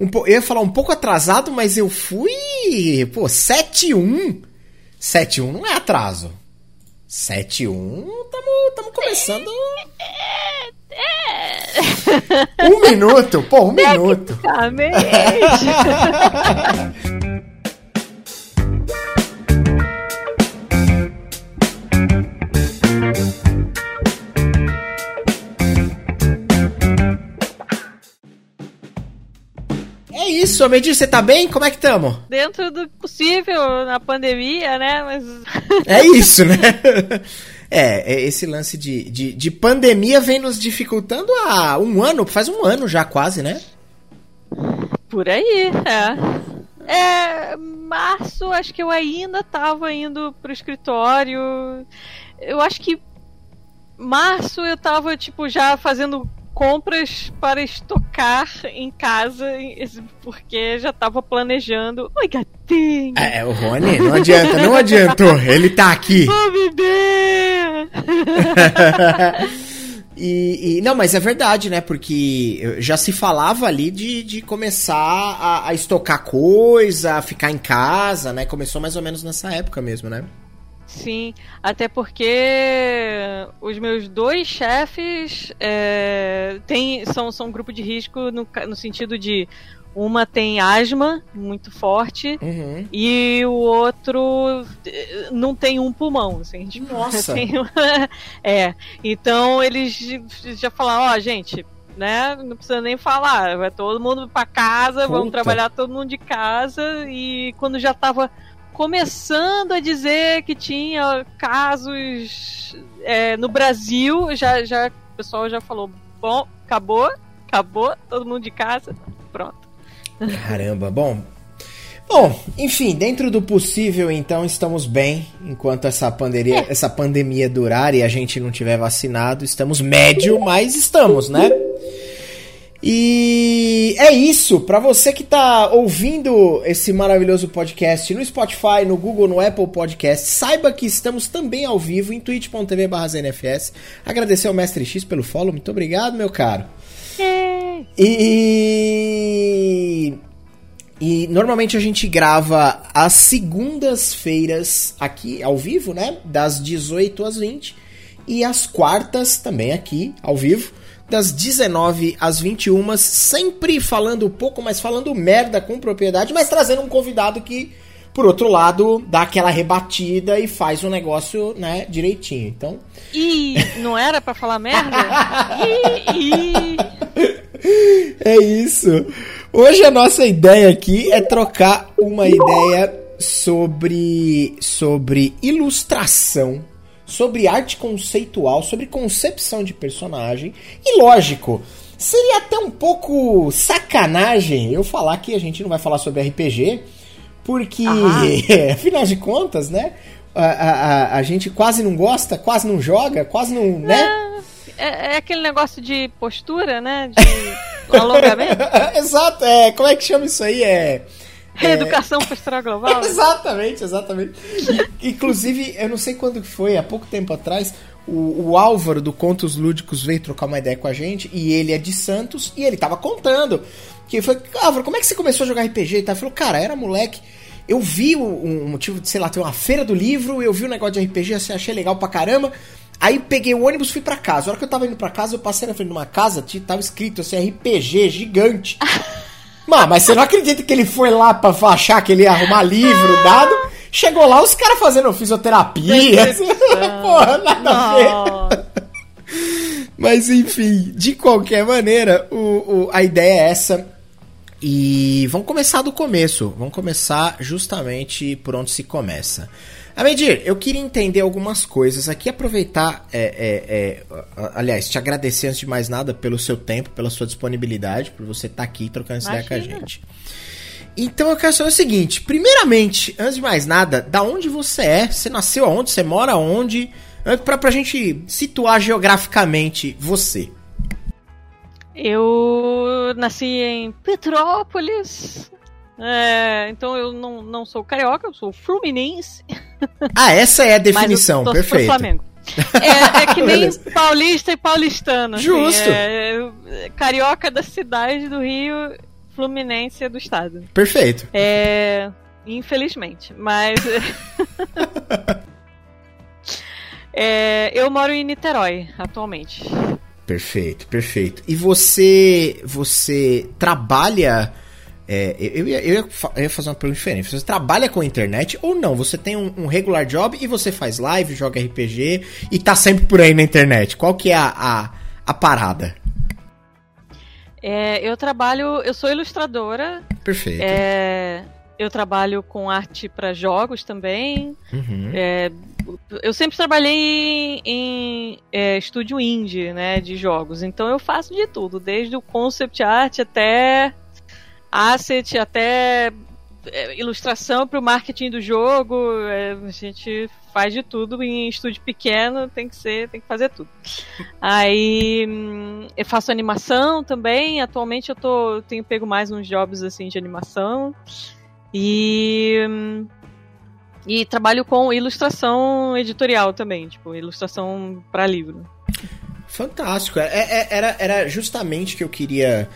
Um. Eu ia falar um pouco atrasado, mas eu fui. Pô, 7-1. 7-1 não é atraso. 7-1, tamo, tamo começando. Um minuto, pô, um minuto. Isso, Medir, você tá bem? Como é que tamo? Dentro do possível na pandemia, né? Mas. É isso, né? É, é, esse lance de, de, de, pandemia vem nos dificultando há um ano, faz um ano já quase, né? Por aí, é. É, março, acho que eu ainda tava indo pro escritório. Eu acho que março eu tava, tipo, já fazendo compras para estocar em casa, porque já estava planejando. Oi, gatinho! É, é, o Rony, não adianta, não adiantou. Ele tá aqui. Ô, bebê! e, e, não, mas é verdade, né? Porque já se falava ali de, de começar a, a estocar coisa, a ficar em casa, né? Começou mais ou menos nessa época mesmo, né? Sim, até porque os meus dois chefes é, tem, são, são um grupo de risco no, no sentido de uma tem asma muito forte uhum. e o outro eh, não tem um pulmão. Assim, tipo, Nossa! é, então eles já falaram, ó, oh, gente, né? Não precisa nem falar, vai todo mundo para casa, Puta. vamos trabalhar todo mundo de casa e quando já tava começando a dizer que tinha casos é, no Brasil, já, já o pessoal já falou, bom, acabou, acabou, todo mundo de casa, pronto. Caramba, bom. Bom, enfim, dentro do possível, então, estamos bem. Enquanto essa pandemia, é. essa pandemia durar e a gente não tiver vacinado, estamos médio, mas estamos, né? E é isso. Para você que tá ouvindo esse maravilhoso podcast no Spotify, no Google, no Apple Podcast, saiba que estamos também ao vivo em twitch.tv/znfs. Agradecer ao Mestre X pelo follow. Muito obrigado, meu caro. E e normalmente a gente grava às segundas-feiras aqui ao vivo, né? Das 18 às 20 e às quartas também aqui ao vivo das 19 às 21, sempre falando pouco, mas falando merda com propriedade, mas trazendo um convidado que, por outro lado, dá aquela rebatida e faz o um negócio, né, direitinho. Então. E não era para falar merda? é isso. Hoje a nossa ideia aqui é trocar uma ideia sobre sobre ilustração sobre arte conceitual, sobre concepção de personagem. E lógico, seria até um pouco sacanagem eu falar que a gente não vai falar sobre RPG, porque, afinal de contas, né? A, a, a, gente quase não gosta, quase não joga, quase não. né? É, é aquele negócio de postura, né? De alongamento. Exato, é. Como é que chama isso aí? É. Reeducação é... postura global. exatamente, exatamente. E, inclusive, eu não sei quando foi, há pouco tempo atrás, o, o, Álvaro do Contos Lúdicos veio trocar uma ideia com a gente, e ele é de Santos, e ele tava contando. Que foi, Álvaro, como é que você começou a jogar RPG? E tá? falou, cara, era moleque. Eu vi um, motivo de, sei lá, ter uma feira do livro, eu vi um negócio de RPG, assim, achei legal pra caramba. Aí peguei o ônibus fui para casa. A hora que eu tava indo para casa, eu passei na frente de uma casa, tava escrito assim, RPG gigante. Mas, mas você não acredita que ele foi lá pra achar que ele ia arrumar livro, dado? Chegou lá os caras fazendo fisioterapia. Porra, nada não. a ver. Mas enfim, de qualquer maneira, o, o, a ideia é essa. E vamos começar do começo. Vamos começar justamente por onde se começa. Amedir, eu queria entender algumas coisas aqui, aproveitar, é, é, é, aliás, te agradecer antes de mais nada pelo seu tempo, pela sua disponibilidade, por você estar tá aqui trocando ideia com a gente. Então eu quero saber o seguinte: primeiramente, antes de mais nada, da onde você é? Você nasceu aonde? Você mora aonde? Pra, pra gente situar geograficamente você. Eu nasci em Petrópolis, é, então eu não, não sou carioca, eu sou fluminense. Ah, essa é a definição, perfeito. Flamengo. É, é, que nem paulista e paulistano. Assim, Justo. Assim, é, carioca da cidade do Rio, Fluminense do estado. Perfeito. É. Infelizmente, mas. é, eu moro em Niterói atualmente. Perfeito, perfeito. E você, você trabalha é, eu, ia, eu, ia, fazer uma pergunta diferente. Você trabalha com a internet ou não? Você tem um, um, regular job e você faz live, joga RPG e tá sempre por aí na internet. Qual que é a, a, a parada? É, eu trabalho, eu sou ilustradora. Perfeito. É, eu trabalho com arte para jogos também. Uhum. É, eu sempre trabalhei em, em é, estúdio indie, né, de jogos. Então eu faço de tudo, desde o concept art até asset, até é, ilustração para o marketing do jogo. É, a gente faz de tudo em estúdio pequeno, tem que ser, tem que fazer tudo. Aí hum, eu faço animação também. Atualmente eu tô, tenho pego mais uns jobs assim de animação e hum, e trabalho com ilustração editorial também, tipo ilustração para livro. Fantástico. É, é, era, era justamente que eu queria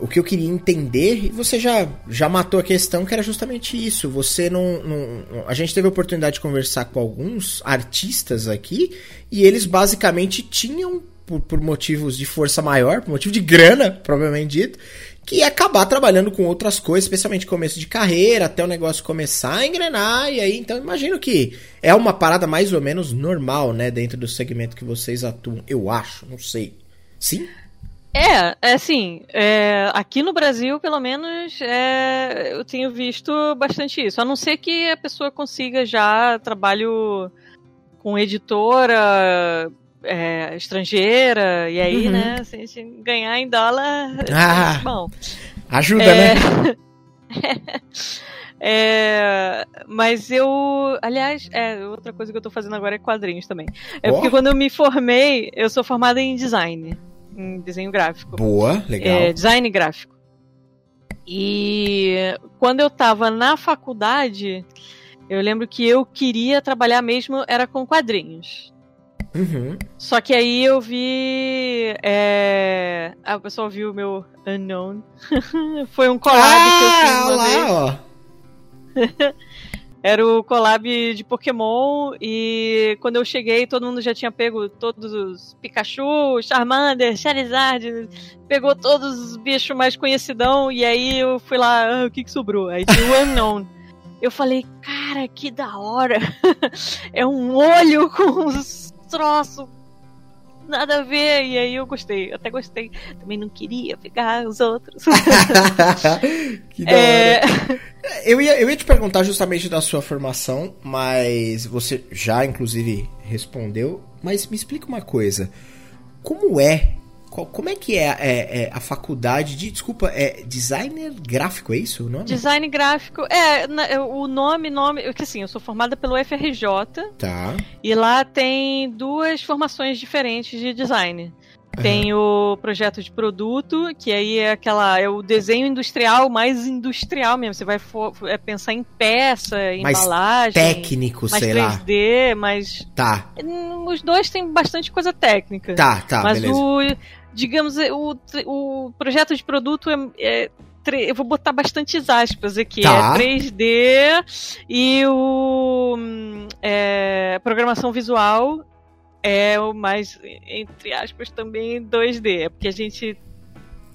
o que eu queria entender, e você já, já matou a questão, que era justamente isso. Você não, não, A gente teve a oportunidade de conversar com alguns artistas aqui, e eles basicamente tinham, por, por motivos de força maior, por motivo de grana, provavelmente dito, que ia acabar trabalhando com outras coisas, especialmente começo de carreira, até o negócio começar a engrenar, e aí, então imagino que é uma parada mais ou menos normal, né, dentro do segmento que vocês atuam, eu acho, não sei. Sim? É, é assim, é, aqui no Brasil, pelo menos, é, eu tenho visto bastante isso. A não ser que a pessoa consiga já trabalho com editora é, estrangeira, e aí, uhum. né, se a gente ganhar em dólar, ah, bom. Ajuda, né? É, mas eu, aliás, é, outra coisa que eu tô fazendo agora é quadrinhos também. É oh. porque quando eu me formei, eu sou formada em design em desenho gráfico. Boa, legal. É, design gráfico. E quando eu tava na faculdade, eu lembro que eu queria trabalhar mesmo era com quadrinhos. Uhum. Só que aí eu vi. É... Ah, o pessoal viu o meu Unknown. Foi um collab ah, que eu fiz uma lá, vez. Ó. Era o collab de Pokémon e quando eu cheguei todo mundo já tinha pego todos os Pikachu, Charmander, Charizard, pegou todos os bichos mais conhecidão e aí eu fui lá, ah, o que que sobrou? Aí tinha o Unknown. Eu falei, cara, que da hora! é um olho com uns troços nada a ver. E aí eu gostei, até gostei. Também não queria pegar os outros. que da é... hora. Eu ia, eu ia te perguntar justamente da sua formação, mas você já, inclusive, respondeu. Mas me explica uma coisa. Como é como é que é, é, é, a faculdade de. Desculpa, é designer gráfico, é isso o nome? Design gráfico. É, o nome, nome. Porque assim, eu sou formada pelo FRJ. Tá. E lá tem duas formações diferentes de design. Tem uhum. o projeto de produto, que aí é aquela é o desenho industrial mais industrial mesmo. Você vai for, é pensar em peça, em mais embalagem, técnico, mais sei 3D, lá. mais tá. Os dois têm bastante coisa técnica. Tá, tá. Mas beleza. o digamos o, o projeto de produto é, é eu vou botar bastantes aspas aqui. Tá. É 3D e o é, programação visual é o mais, entre aspas, também 2D. É porque a gente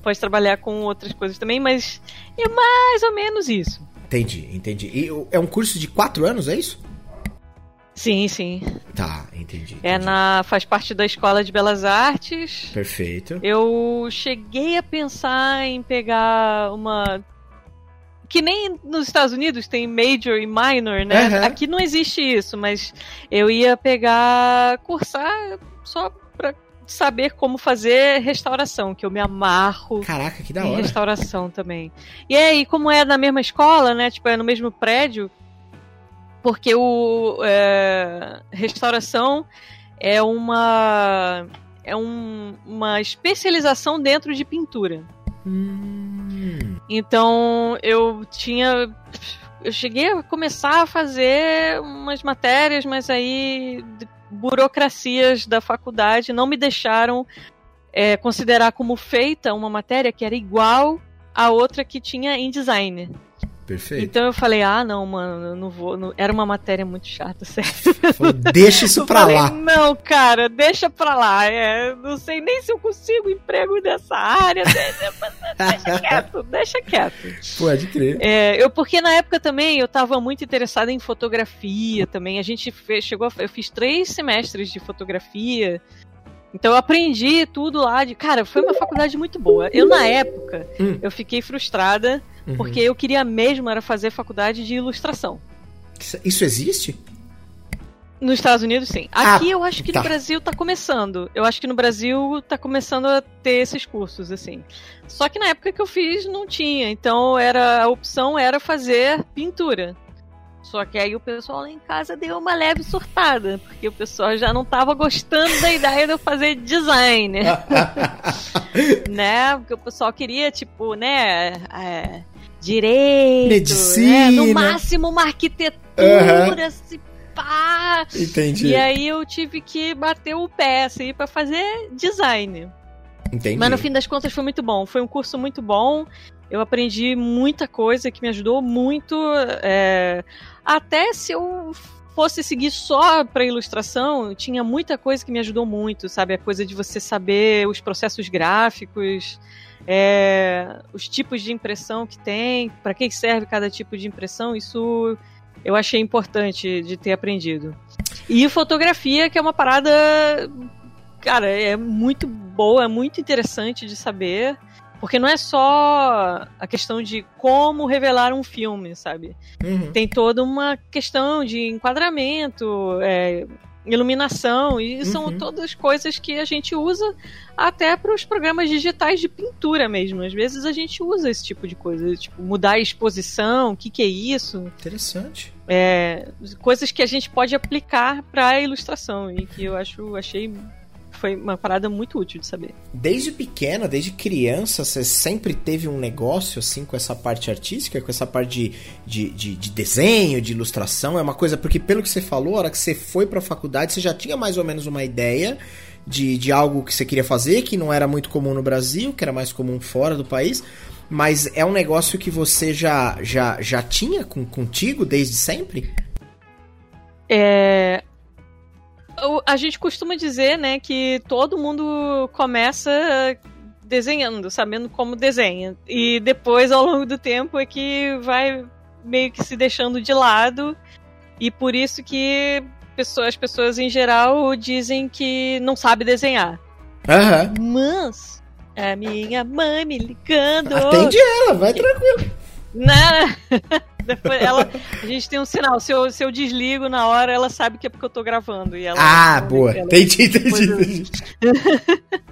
pode trabalhar com outras coisas também, mas é mais ou menos isso. Entendi, entendi. E é um curso de quatro anos, é isso? Sim, sim. Tá, entendi, entendi. É na faz parte da Escola de Belas Artes. Perfeito. Eu cheguei a pensar em pegar uma que nem nos Estados Unidos tem major e minor, né? Uhum. Aqui não existe isso, mas eu ia pegar, cursar só pra saber como fazer restauração, que eu me amarro. Caraca, que da hora. restauração também. E aí, como é na mesma escola, né? Tipo, é no mesmo prédio, porque o é, restauração é uma é um, uma especialização dentro de pintura. Hum. Então eu tinha. Eu cheguei a começar a fazer umas matérias, mas aí burocracias da faculdade não me deixaram é, considerar como feita uma matéria que era igual a outra que tinha em design. Perfeito. Então eu falei, ah, não, mano, eu não vou. Não... Era uma matéria muito chata, sério. Falou, deixa isso pra falei, lá. Não, cara, deixa pra lá. É, não sei nem se eu consigo emprego nessa área. deixa quieto, deixa quieto. Pode crer. É, eu, porque na época também eu tava muito interessada em fotografia também. A gente fez, chegou, eu fiz três semestres de fotografia. Então eu aprendi tudo lá de. Cara, foi uma faculdade muito boa. Eu, na época, hum. eu fiquei frustrada Uhum. Porque eu queria mesmo era fazer faculdade de ilustração. Isso existe? Nos Estados Unidos, sim. Ah, Aqui ah, eu acho que tá. no Brasil tá começando. Eu acho que no Brasil tá começando a ter esses cursos, assim. Só que na época que eu fiz não tinha. Então era a opção era fazer pintura. Só que aí o pessoal lá em casa deu uma leve surtada, porque o pessoal já não tava gostando da ideia de eu fazer design. né? Porque o pessoal queria, tipo, né, é, direito, medicina, né? no máximo uma arquitetura, uhum. se pá. Entendi. E aí eu tive que bater o pé assim para fazer design. Entendi. Mas no fim das contas foi muito bom. Foi um curso muito bom. Eu aprendi muita coisa que me ajudou muito. É... Até se eu fosse seguir só para ilustração, tinha muita coisa que me ajudou muito, sabe? A coisa de você saber os processos gráficos, é, os tipos de impressão que tem, para que serve cada tipo de impressão, isso eu achei importante de ter aprendido. E fotografia, que é uma parada, cara, é muito boa, é muito interessante de saber. Porque não é só a questão de como revelar um filme, sabe? Uhum. Tem toda uma questão de enquadramento, é, iluminação, e uhum. são todas coisas que a gente usa até para os programas digitais de pintura mesmo. Às vezes a gente usa esse tipo de coisa, tipo, mudar a exposição, o que, que é isso. Interessante. É, coisas que a gente pode aplicar para a ilustração e que eu acho, achei foi uma parada muito útil de saber. Desde pequena, desde criança, você sempre teve um negócio assim com essa parte artística, com essa parte de, de, de, de desenho, de ilustração? É uma coisa, porque pelo que você falou, a hora que você foi pra faculdade, você já tinha mais ou menos uma ideia de, de algo que você queria fazer, que não era muito comum no Brasil, que era mais comum fora do país. Mas é um negócio que você já, já, já tinha com, contigo desde sempre? É, a gente costuma dizer, né, que todo mundo começa desenhando, sabendo como desenha. E depois, ao longo do tempo, é que vai meio que se deixando de lado. E por isso que pessoas, as pessoas em geral dizem que não sabe desenhar. Aham. Mas a minha mãe me ligando. Atende ela, vai tranquilo. Né? Depois ela, a gente tem um sinal. Se eu, se eu desligo na hora, ela sabe que é porque eu tô gravando. E ela, ah, boa. Ela, entendi, entendi, entendi.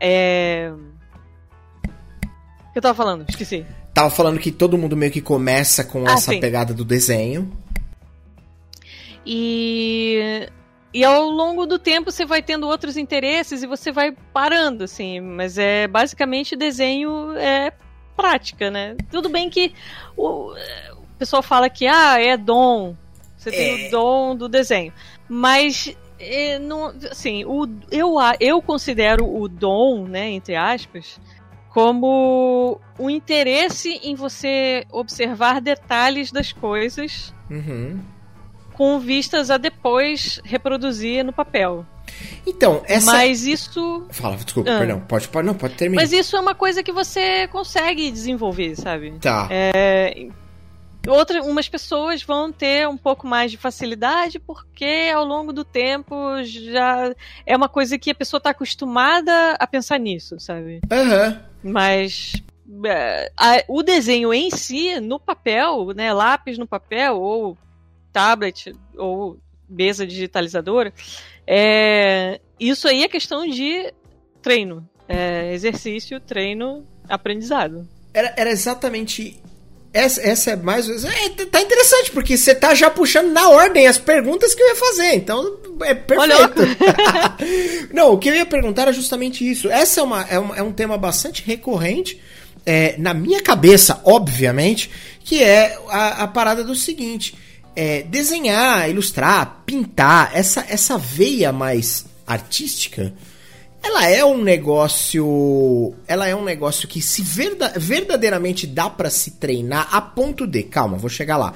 é... O que eu tava falando? Esqueci. Tava falando que todo mundo meio que começa com ah, essa sim. pegada do desenho. E e ao longo do tempo você vai tendo outros interesses e você vai parando, assim. Mas é basicamente desenho é prática, né? Tudo bem que o, o pessoal fala que ah, é dom. Você é. tem o dom do desenho. Mas é, não, assim, o, eu, eu considero o dom, né, entre aspas, como o interesse em você observar detalhes das coisas uhum. com vistas a depois reproduzir no papel. Então, essa. Mas isso. Fala, desculpa, ah. perdão. Pode, pode, não, pode terminar. Mas isso é uma coisa que você consegue desenvolver, sabe? Tá. É. Outra, umas pessoas vão ter um pouco mais de facilidade porque ao longo do tempo já é uma coisa que a pessoa está acostumada a pensar nisso, sabe? Uhum. Mas é, a, o desenho em si, no papel, né, lápis no papel ou tablet ou mesa digitalizadora, é, isso aí é questão de treino. É, exercício, treino, aprendizado. Era, era exatamente. Essa, essa é mais. É, tá interessante, porque você tá já puxando na ordem as perguntas que eu ia fazer. Então, é perfeito. Não, o que eu ia perguntar era justamente isso. Essa é, uma, é, um, é um tema bastante recorrente. É, na minha cabeça, obviamente, que é a, a parada do seguinte: é, desenhar, ilustrar, pintar, essa, essa veia mais artística, ela é um negócio. Ela é um negócio que se verdadeiramente dá para se treinar a ponto de. Calma, vou chegar lá.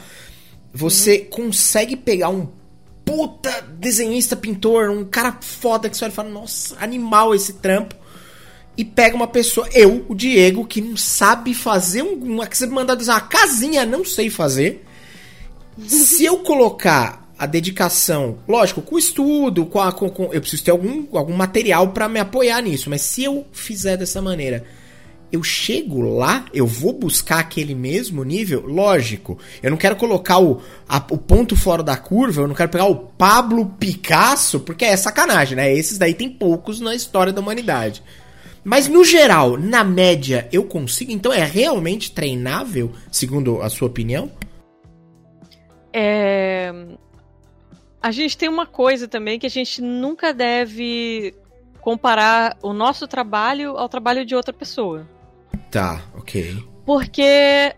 Você uhum. consegue pegar um puta desenhista, pintor, um cara foda que você olha e fala, nossa, animal esse trampo. E pega uma pessoa, eu, o Diego, que não sabe fazer um. Que você mandar desenhar uma casinha, não sei fazer. Se eu colocar a dedicação, lógico, com estudo, com, a, com, com eu preciso ter algum, algum material para me apoiar nisso, mas se eu fizer dessa maneira, eu chego lá, eu vou buscar aquele mesmo nível, lógico. Eu não quero colocar o, a, o ponto fora da curva, eu não quero pegar o Pablo Picasso, porque é sacanagem, né? Esses daí tem poucos na história da humanidade. Mas no geral, na média, eu consigo? Então é realmente treinável, segundo a sua opinião? É a gente tem uma coisa também que a gente nunca deve comparar o nosso trabalho ao trabalho de outra pessoa. Tá, ok. Porque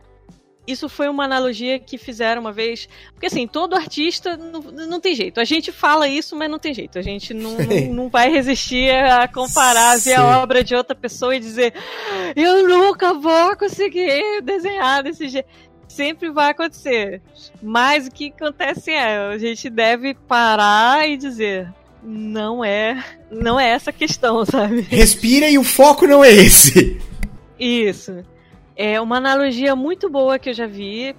isso foi uma analogia que fizeram uma vez. Porque assim, todo artista não, não tem jeito. A gente fala isso, mas não tem jeito. A gente não, não, não, vai resistir a comparar, ver a obra de outra pessoa e dizer eu nunca vou conseguir desenhar desse jeito sempre vai acontecer. Mas o que acontece é, a gente deve parar e dizer, não é, não é essa questão, sabe? Respira e o foco não é esse. Isso. É uma analogia muito boa que eu já vi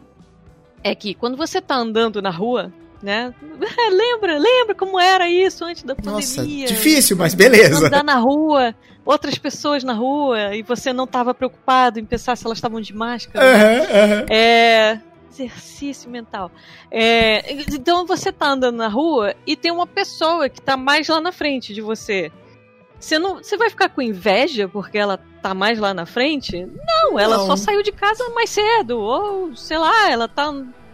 é que quando você tá andando na rua, né? lembra, lembra como era isso antes da pandemia? Nossa, difícil, mas beleza. Andar na rua, outras pessoas na rua e você não estava preocupado em pensar se elas estavam de máscara. Uhum, uhum. É exercício mental. É, então você tá andando na rua e tem uma pessoa que tá mais lá na frente de você. Você não, você vai ficar com inveja porque ela tá mais lá na frente? Não, ela não. só saiu de casa mais cedo ou sei lá, ela tá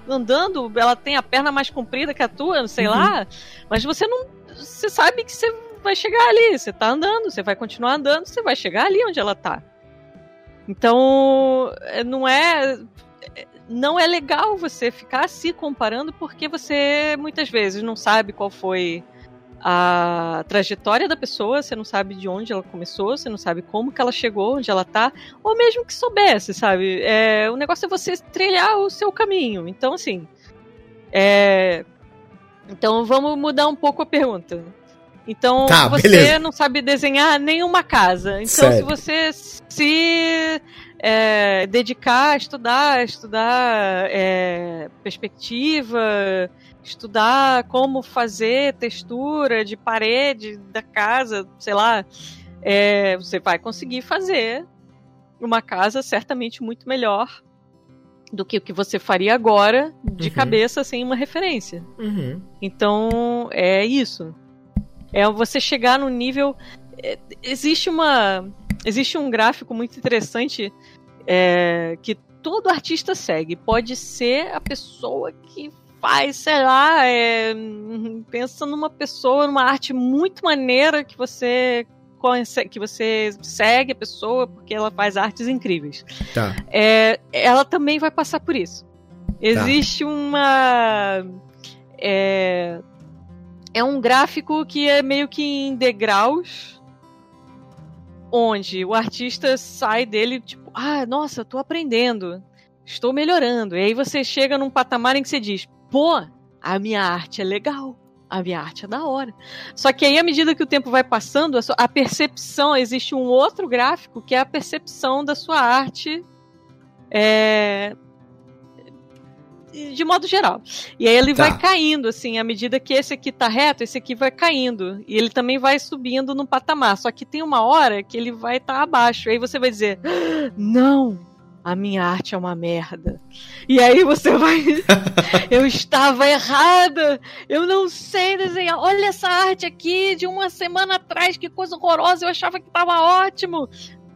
andando, ela tem a perna mais comprida que a tua, não sei uhum. lá. Mas você não. Você sabe que você vai chegar ali. Você tá andando, você vai continuar andando, você vai chegar ali onde ela tá. Então, é, não é. Não é legal você ficar se comparando porque você muitas vezes não sabe qual foi a trajetória da pessoa, você não sabe de onde ela começou, você não sabe como que ela chegou, onde ela tá, ou mesmo que soubesse, sabe? É, o negócio é você trilhar o seu caminho. Então, assim. É... Então vamos mudar um pouco a pergunta. Então tá, você beleza. não sabe desenhar nenhuma casa. Então, certo. se você se é, dedicar a estudar, estudar é, perspectiva, estudar como fazer textura de parede da casa, sei lá, é, você vai conseguir fazer uma casa certamente muito melhor do que o que você faria agora de uhum. cabeça sem uma referência. Uhum. Então é isso. É você chegar no nível. É, existe uma. Existe um gráfico muito interessante é, que todo artista segue. Pode ser a pessoa que faz, sei lá, é, pensa numa pessoa, numa arte muito maneira que você que você segue a pessoa porque ela faz artes incríveis. Tá. É, ela também vai passar por isso. Existe tá. uma. É, é um gráfico que é meio que em degraus, onde o artista sai dele, tipo, ah, nossa, tô aprendendo, estou melhorando. E aí você chega num patamar em que você diz, pô, a minha arte é legal. A minha arte é da hora. Só que aí, à medida que o tempo vai passando, a percepção, existe um outro gráfico que é a percepção da sua arte é, de modo geral. E aí ele tá. vai caindo, assim, à medida que esse aqui tá reto, esse aqui vai caindo. E ele também vai subindo no patamar. Só que tem uma hora que ele vai estar tá abaixo. Aí você vai dizer: Não! A minha arte é uma merda. E aí você vai. eu estava errada! Eu não sei desenhar. Olha essa arte aqui de uma semana atrás, que coisa horrorosa! Eu achava que estava ótimo.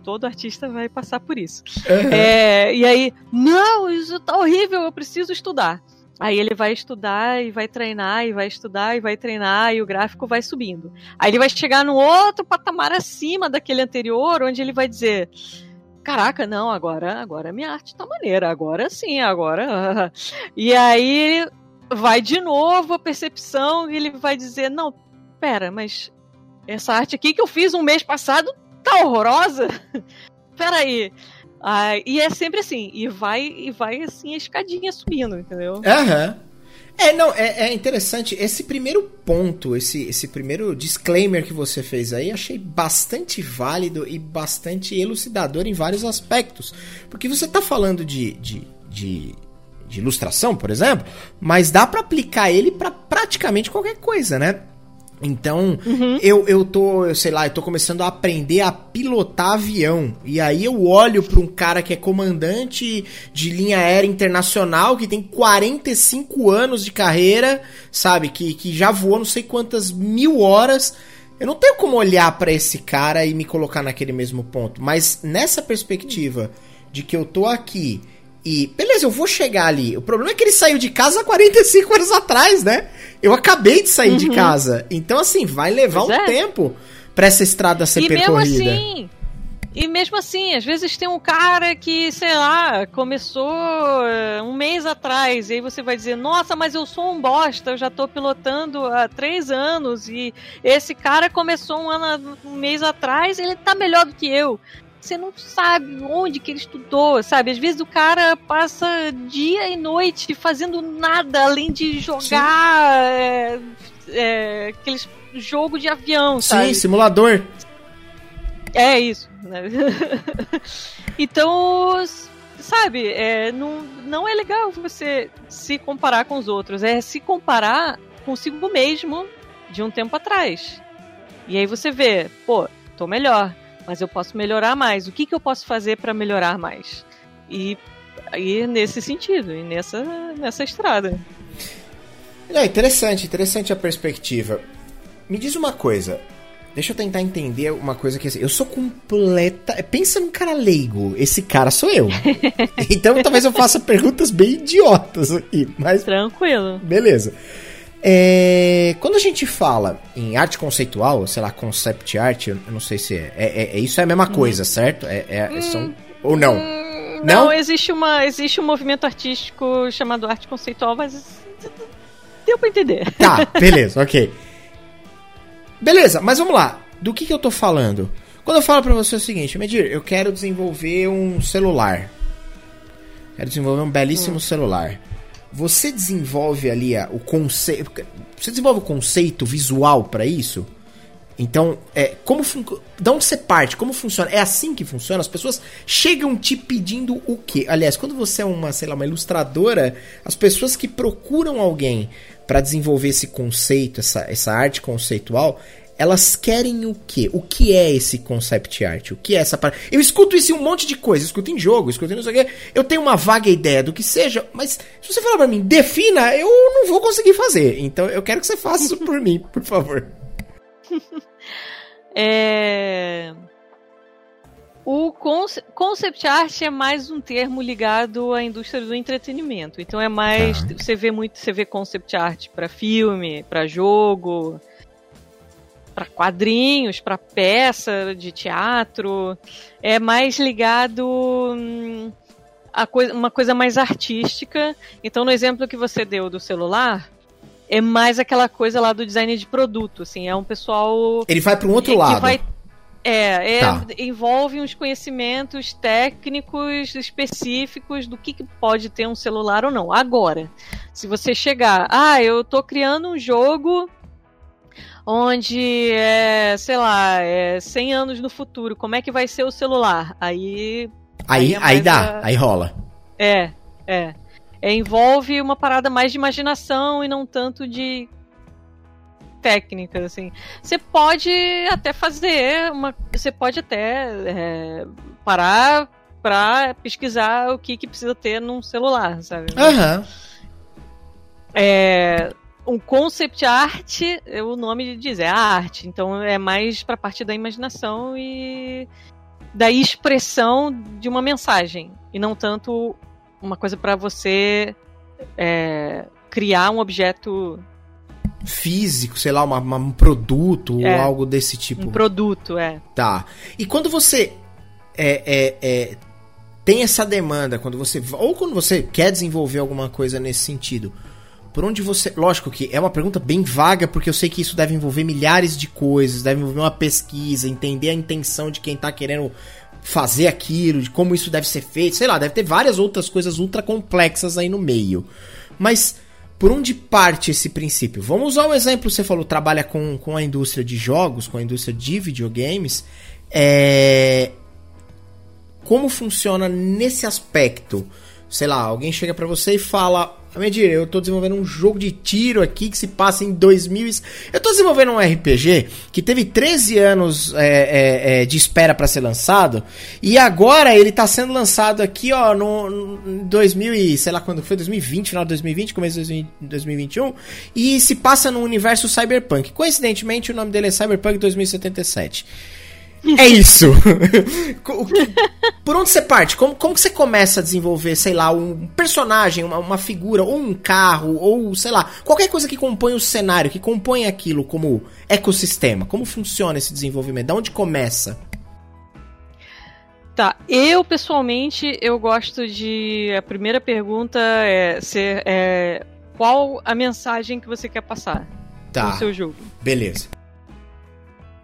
Todo artista vai passar por isso. Uhum. É, e aí, não, isso tá horrível, eu preciso estudar. Aí ele vai estudar e vai treinar, e vai estudar e vai treinar, e o gráfico vai subindo. Aí ele vai chegar no outro patamar acima daquele anterior, onde ele vai dizer: caraca, não, agora, agora minha arte tá maneira, agora sim, agora. E aí vai de novo a percepção e ele vai dizer, não, pera, mas essa arte aqui que eu fiz um mês passado tá horrorosa. Peraí. Ah, e é sempre assim, e vai e vai assim a escadinha subindo, entendeu? Aham. Uhum. É, não, é, é, interessante. Esse primeiro ponto, esse, esse primeiro disclaimer que você fez aí, achei bastante válido e bastante elucidador em vários aspectos. Porque você tá falando de, de, de, de ilustração, por exemplo, mas dá para aplicar ele para praticamente qualquer coisa, né? Então, uhum. eu, eu tô, eu sei lá, eu tô começando a aprender a pilotar avião. E aí eu olho para um cara que é comandante de linha aérea internacional, que tem 45 anos de carreira, sabe? Que, que já voou não sei quantas mil horas. Eu não tenho como olhar para esse cara e me colocar naquele mesmo ponto. Mas nessa perspectiva de que eu tô aqui e, beleza, eu vou chegar ali. O problema é que ele saiu de casa 45 anos atrás, né? Eu acabei de sair uhum. de casa. Então, assim, vai levar pois um é. tempo pra essa estrada ser e percorrida. Mesmo assim, e mesmo assim, às vezes tem um cara que, sei lá, começou eh, um mês atrás, e aí você vai dizer, nossa, mas eu sou um bosta, eu já tô pilotando há três anos, e esse cara começou um ano, um mês atrás, ele tá melhor do que eu você não sabe onde que ele estudou, sabe? Às vezes o cara passa dia e noite fazendo nada além de jogar é, é, aqueles jogo de avião, sabe? Sim, simulador. É isso. Né? então, sabe, é, não, não é legal você se comparar com os outros, é se comparar consigo mesmo de um tempo atrás. E aí você vê, pô, tô melhor mas eu posso melhorar mais. O que, que eu posso fazer para melhorar mais? E aí nesse sentido, e nessa, nessa estrada. É interessante, interessante a perspectiva. Me diz uma coisa. Deixa eu tentar entender uma coisa que assim, eu sou completa. Pensa num cara leigo. Esse cara sou eu. então talvez eu faça perguntas bem idiotas aqui, mas. Tranquilo. Beleza. É, quando a gente fala em arte conceitual, sei lá, concept art, eu não sei se é. é, é, é isso é a mesma coisa, hum. certo? É, é hum, são, ou não? Hum, não? Não, existe, uma, existe um movimento artístico chamado arte conceitual, mas deu pra entender. Tá, beleza, ok. Beleza, mas vamos lá. Do que, que eu tô falando? Quando eu falo pra você o seguinte, Medir, eu quero desenvolver um celular. Quero desenvolver um belíssimo hum. celular você desenvolve ali a, o conceito. Você desenvolve o conceito visual para isso? Então, é, como de onde você parte? Como funciona? É assim que funciona? As pessoas chegam te pedindo o quê? Aliás, quando você é uma, sei lá, uma ilustradora, as pessoas que procuram alguém para desenvolver esse conceito, essa, essa arte conceitual, elas querem o quê? O que é esse concept art? O que é essa parte? Eu escuto isso em um monte de coisa, eu escuto em jogo, escuto em não sei o quê. Eu tenho uma vaga ideia do que seja, mas se você falar para mim, defina, eu não vou conseguir fazer. Então eu quero que você faça isso por mim, por favor. é... O concept art é mais um termo ligado à indústria do entretenimento. Então é mais tá. você vê muito, você vê concept art para filme, para jogo, para quadrinhos, para peça de teatro, é mais ligado hum, a coisa, uma coisa mais artística. Então, no exemplo que você deu do celular, é mais aquela coisa lá do design de produto, assim, é um pessoal Ele vai para um outro lado. Vai, é, é tá. envolve uns conhecimentos técnicos específicos do que, que pode ter um celular ou não. Agora, se você chegar, ah, eu tô criando um jogo onde é, sei lá, é 100 anos no futuro, como é que vai ser o celular? Aí. Aí, aí, aí dá, a... aí rola. É, é, é. Envolve uma parada mais de imaginação e não tanto de técnica, assim. Você pode até fazer uma. Você pode até é, parar pra pesquisar o que, que precisa ter num celular, sabe? Aham. Uhum. É, um concept art, o nome diz, é arte. Então é mais para parte da imaginação e da expressão de uma mensagem. E não tanto uma coisa para você é, criar um objeto físico, sei lá, uma, uma, um produto é, ou algo desse tipo. Um produto, é. Tá. E quando você é, é, é, tem essa demanda, quando você ou quando você quer desenvolver alguma coisa nesse sentido, por onde você. Lógico que é uma pergunta bem vaga, porque eu sei que isso deve envolver milhares de coisas, deve envolver uma pesquisa, entender a intenção de quem tá querendo fazer aquilo, de como isso deve ser feito, sei lá, deve ter várias outras coisas ultra complexas aí no meio. Mas por onde parte esse princípio? Vamos usar um exemplo, você falou, trabalha com, com a indústria de jogos, com a indústria de videogames. É... Como funciona nesse aspecto? Sei lá, alguém chega para você e fala: Medir, eu tô desenvolvendo um jogo de tiro aqui que se passa em 2000. Eu tô desenvolvendo um RPG que teve 13 anos é, é, é, de espera para ser lançado. E agora ele tá sendo lançado aqui, ó, no, no 2000 e sei lá quando foi, 2020, final de 2020, começo de 2021. E se passa no universo Cyberpunk. Coincidentemente, o nome dele é Cyberpunk 2077. É isso. Por onde você parte? Como, como que você começa a desenvolver, sei lá, um personagem, uma, uma, figura, ou um carro, ou sei lá, qualquer coisa que compõe o cenário, que compõe aquilo como ecossistema? Como funciona esse desenvolvimento? Da onde começa? Tá, eu pessoalmente eu gosto de. A primeira pergunta é ser é, qual a mensagem que você quer passar tá. no seu jogo. Beleza.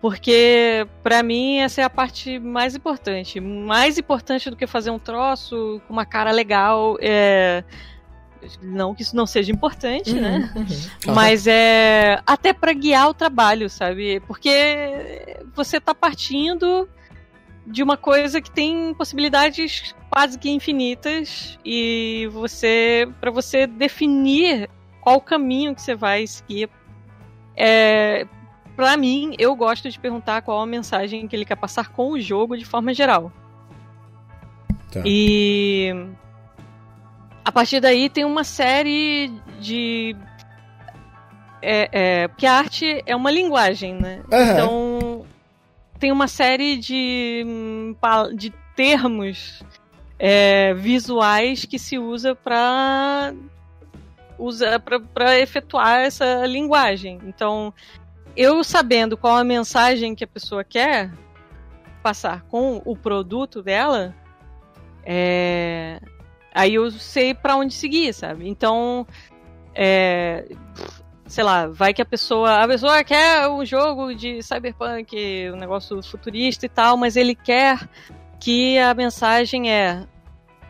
Porque, para mim, essa é a parte mais importante. Mais importante do que fazer um troço com uma cara legal. É... Não que isso não seja importante, uhum, né? Uhum. Mas é até para guiar o trabalho, sabe? Porque você tá partindo de uma coisa que tem possibilidades quase que infinitas e você para você definir qual caminho que você vai seguir é, para mim, eu gosto de perguntar qual a mensagem que ele quer passar com o jogo de forma geral. Tá. E a partir daí tem uma série de é, é, porque a arte é uma linguagem, né? Uhum. Então tem uma série de, de termos é, visuais que se usa para usa para efetuar essa linguagem. Então eu sabendo qual a mensagem que a pessoa quer passar com o produto dela, é... aí eu sei para onde seguir, sabe? Então, é... sei lá, vai que a pessoa, a pessoa quer um jogo de cyberpunk, um negócio futurista e tal, mas ele quer que a mensagem é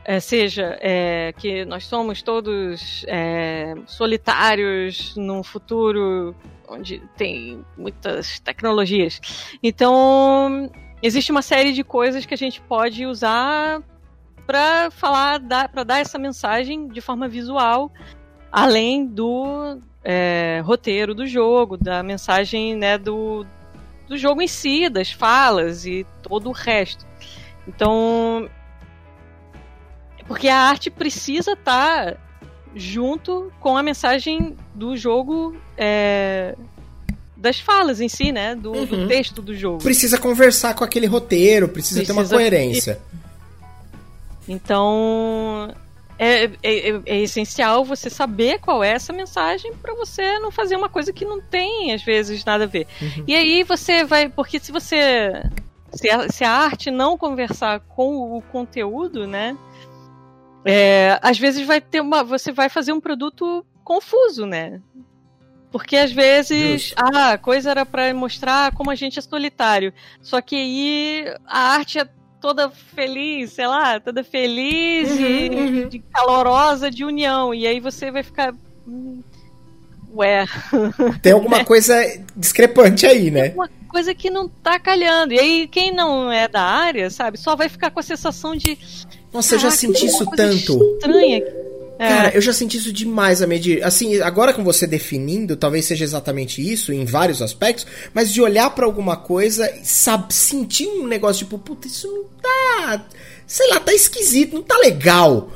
é, seja é, que nós somos todos é, solitários num futuro onde tem muitas tecnologias. Então, existe uma série de coisas que a gente pode usar para falar, para dar essa mensagem de forma visual, além do é, roteiro do jogo, da mensagem né, do, do jogo em si, das falas e todo o resto. Então, porque a arte precisa estar tá junto com a mensagem do jogo. É, das falas em si, né? Do, uhum. do, texto do jogo. Precisa conversar com aquele roteiro, precisa, precisa ter uma coerência. Então. É, é, é, é, essencial você saber qual é essa mensagem para você não fazer uma coisa que não tem, às vezes, nada a ver. Uhum. E aí você vai. Porque se você. Se a, se a arte não conversar com o conteúdo, né? É, às vezes vai ter uma. Você vai fazer um produto confuso, né? Porque às vezes Justo. ah, a coisa era para mostrar como a gente é solitário. Só que aí a arte é toda feliz, sei lá, toda feliz uhum, e uhum. De calorosa de união. E aí você vai ficar. Hum, ué. Tem alguma coisa discrepante aí, né? Tem uma coisa que não tá calhando. E aí, quem não é da área, sabe, só vai ficar com a sensação de nossa, eu já senti isso tanto. Estranha. É. Cara, eu já senti isso demais a medir. Assim, agora com você definindo, talvez seja exatamente isso, em vários aspectos, mas de olhar para alguma coisa e sabe, sentir um negócio tipo, puta, isso não tá. Sei lá, tá esquisito, não tá legal.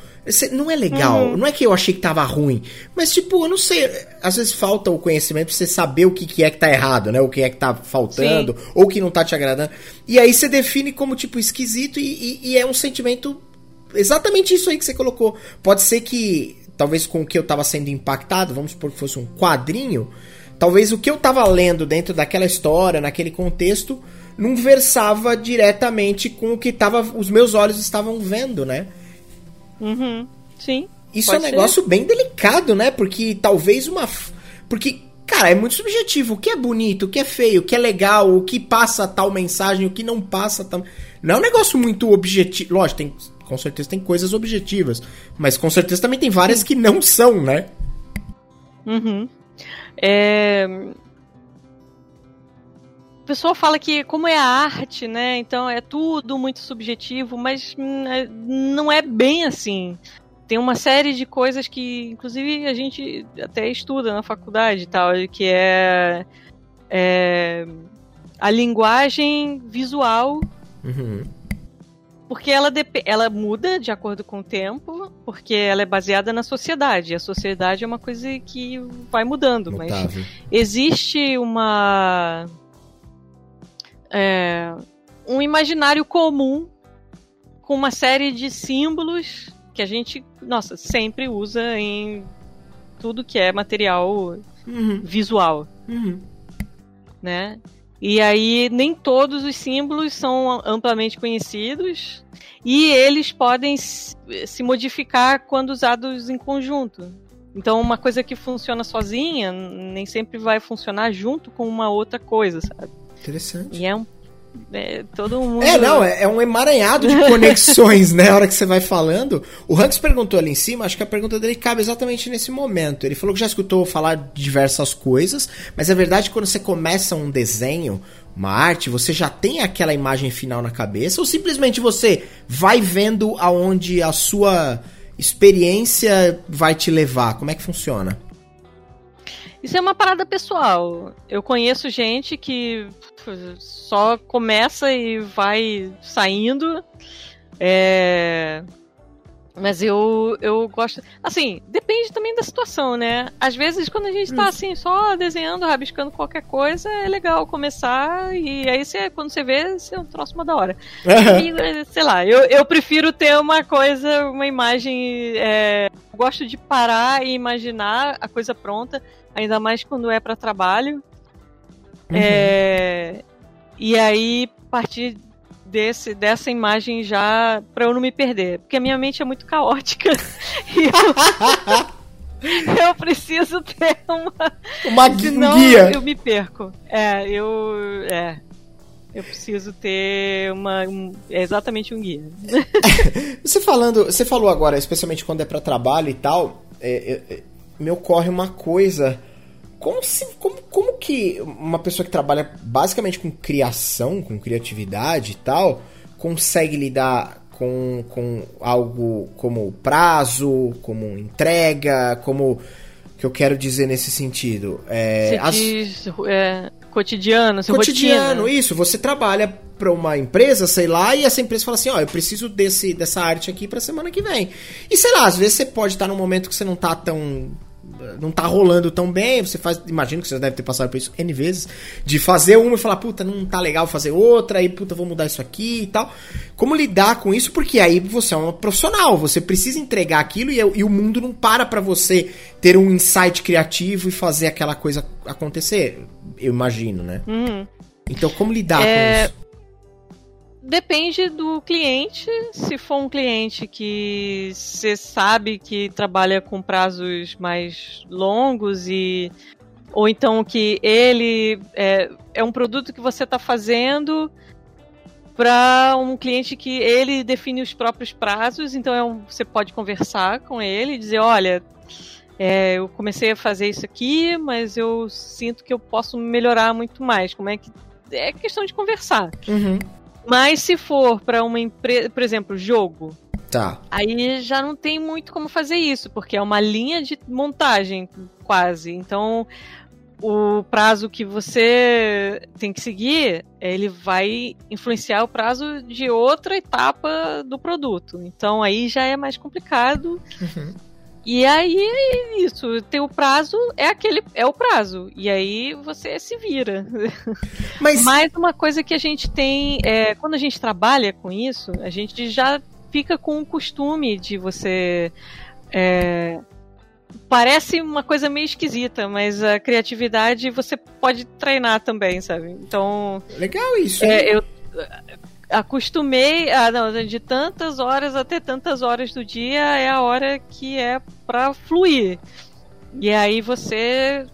Não é legal, uhum. não é que eu achei que tava ruim, mas tipo, eu não sei, às vezes falta o conhecimento pra você saber o que, que é que tá errado, né? O que é que tá faltando, Sim. ou que não tá te agradando. E aí você define como tipo esquisito e, e, e é um sentimento exatamente isso aí que você colocou. Pode ser que, talvez com o que eu estava sendo impactado, vamos supor que fosse um quadrinho, talvez o que eu estava lendo dentro daquela história, naquele contexto, não versava diretamente com o que tava, os meus olhos estavam vendo, né? Uhum. Sim. Isso é um negócio bem delicado, né? Porque talvez uma. Porque, cara, é muito subjetivo. O que é bonito, o que é feio, o que é legal, o que passa tal mensagem, o que não passa tal. Não é um negócio muito objetivo. Lógico, tem, com certeza tem coisas objetivas. Mas com certeza também tem várias que não são, né? Uhum. É... O pessoal fala que como é a arte, né? Então é tudo muito subjetivo, mas hum, é, não é bem assim. Tem uma série de coisas que, inclusive, a gente até estuda na faculdade e tal, que é, é a linguagem visual. Uhum. Porque ela, ela muda de acordo com o tempo, porque ela é baseada na sociedade. A sociedade é uma coisa que vai mudando, Mutável. mas existe uma. É, um imaginário comum com uma série de símbolos que a gente, nossa, sempre usa em tudo que é material uhum. visual. Uhum. Né? E aí nem todos os símbolos são amplamente conhecidos e eles podem se modificar quando usados em conjunto. Então uma coisa que funciona sozinha nem sempre vai funcionar junto com uma outra coisa, sabe? Interessante. E é um é, todo mundo. É, não, é, é um emaranhado de conexões, né? A hora que você vai falando. O Hanks perguntou ali em cima, acho que a pergunta dele cabe exatamente nesse momento. Ele falou que já escutou falar de diversas coisas, mas é verdade que quando você começa um desenho, uma arte, você já tem aquela imagem final na cabeça, ou simplesmente você vai vendo aonde a sua experiência vai te levar? Como é que funciona? Isso é uma parada pessoal. Eu conheço gente que só começa e vai saindo. É... Mas eu, eu gosto. Assim, depende também da situação, né? Às vezes, quando a gente tá assim, só desenhando, rabiscando qualquer coisa, é legal começar. E aí, você, quando você vê, você é um troço uma da hora. E, sei lá, eu, eu prefiro ter uma coisa, uma imagem. É... Eu gosto de parar e imaginar a coisa pronta, ainda mais quando é para trabalho. Uhum. É, e aí, partir desse, dessa imagem já, pra eu não me perder. Porque a minha mente é muito caótica. e eu, eu preciso ter uma. Uma senão guia. Eu me perco. É, eu. É. Eu preciso ter uma. Um, é exatamente um guia. você falando. Você falou agora, especialmente quando é para trabalho e tal. É, é, me ocorre uma coisa como, se, como, como que uma pessoa que trabalha basicamente com criação, com criatividade e tal, consegue lidar com, com algo como prazo, como entrega, como que eu quero dizer nesse sentido? É, as... diz, é, cotidiano, seu cotidiano, rotina. isso. Você trabalha para uma empresa, sei lá, e essa empresa fala assim, ó, eu preciso desse dessa arte aqui para semana que vem. E sei lá, às vezes você pode estar num momento que você não tá tão não tá rolando tão bem, você faz, imagino que você deve ter passado por isso N vezes, de fazer uma e falar, puta, não tá legal fazer outra, aí, puta, vou mudar isso aqui e tal. Como lidar com isso? Porque aí você é uma profissional, você precisa entregar aquilo e, e o mundo não para pra você ter um insight criativo e fazer aquela coisa acontecer, eu imagino, né? Uhum. Então, como lidar é... com isso? Depende do cliente. Se for um cliente que você sabe que trabalha com prazos mais longos e ou então que ele é, é um produto que você está fazendo para um cliente que ele define os próprios prazos, então é um, você pode conversar com ele e dizer, olha, é, eu comecei a fazer isso aqui, mas eu sinto que eu posso melhorar muito mais. Como é que é questão de conversar. Uhum. Mas se for para uma empresa, por exemplo, jogo, Tá. Aí já não tem muito como fazer isso, porque é uma linha de montagem, quase. Então, o prazo que você tem que seguir, ele vai influenciar o prazo de outra etapa do produto. Então, aí já é mais complicado. Uhum. E aí é isso, tem o prazo, é aquele, é o prazo. E aí você se vira. Mas Mais uma coisa que a gente tem, é, quando a gente trabalha com isso, a gente já fica com o costume de você. É, parece uma coisa meio esquisita, mas a criatividade você pode treinar também, sabe? Então. Legal isso. É, eu, acostumei a não, de tantas horas até tantas horas do dia é a hora que é para fluir. E aí você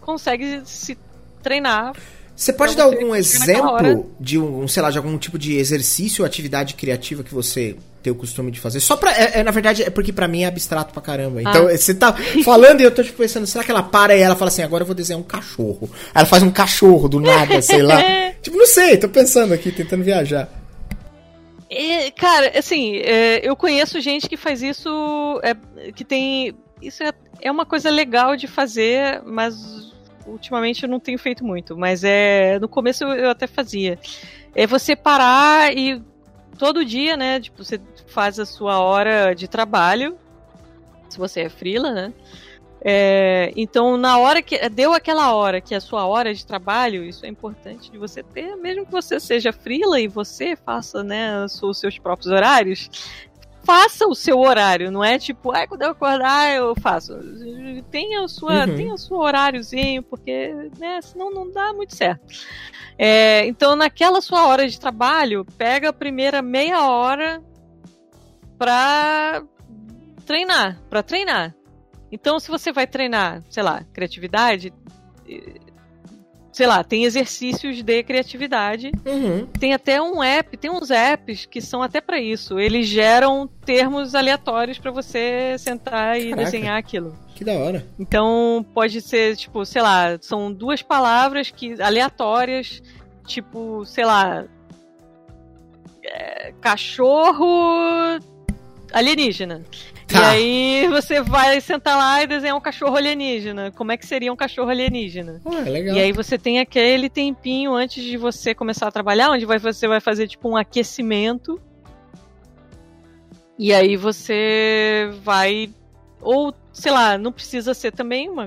consegue se treinar. Você pode dar algum exemplo de um, sei lá, de algum tipo de exercício ou atividade criativa que você tem o costume de fazer? Só pra. É, é na verdade, é porque para mim é abstrato pra caramba. Então, ah. você tá falando e eu tô tipo, pensando, será que ela para e ela fala assim, agora eu vou desenhar um cachorro? Aí ela faz um cachorro do nada, sei lá. tipo, não sei, tô pensando aqui, tentando viajar. É, cara, assim, é, eu conheço gente que faz isso, é, que tem. Isso é, é uma coisa legal de fazer, mas ultimamente eu não tenho feito muito. Mas é. No começo eu, eu até fazia. É você parar e todo dia, né? Tipo, você faz a sua hora de trabalho. Se você é frila, né? É, então, na hora que. Deu aquela hora que é a sua hora de trabalho, isso é importante de você ter, mesmo que você seja frila e você faça né, os seus próprios horários, faça o seu horário, não é tipo, ai, quando eu acordar eu faço. Tenha o sua, uhum. tenha o seu horáriozinho, porque né, senão não dá muito certo. É, então, naquela sua hora de trabalho, pega a primeira meia hora pra treinar, para treinar. Então, se você vai treinar, sei lá, criatividade, sei lá, tem exercícios de criatividade. Uhum. Tem até um app, tem uns apps que são até para isso. Eles geram termos aleatórios para você sentar e Caraca. desenhar aquilo. Que da hora. Então, pode ser, tipo, sei lá, são duas palavras que aleatórias, tipo, sei lá, é, cachorro alienígena. Tá. E aí você vai sentar lá e desenhar um cachorro alienígena. Como é que seria um cachorro alienígena? Ah, legal. E aí você tem aquele tempinho antes de você começar a trabalhar, onde vai, você vai fazer tipo um aquecimento. E aí você vai. Ou, sei lá, não precisa ser também uma.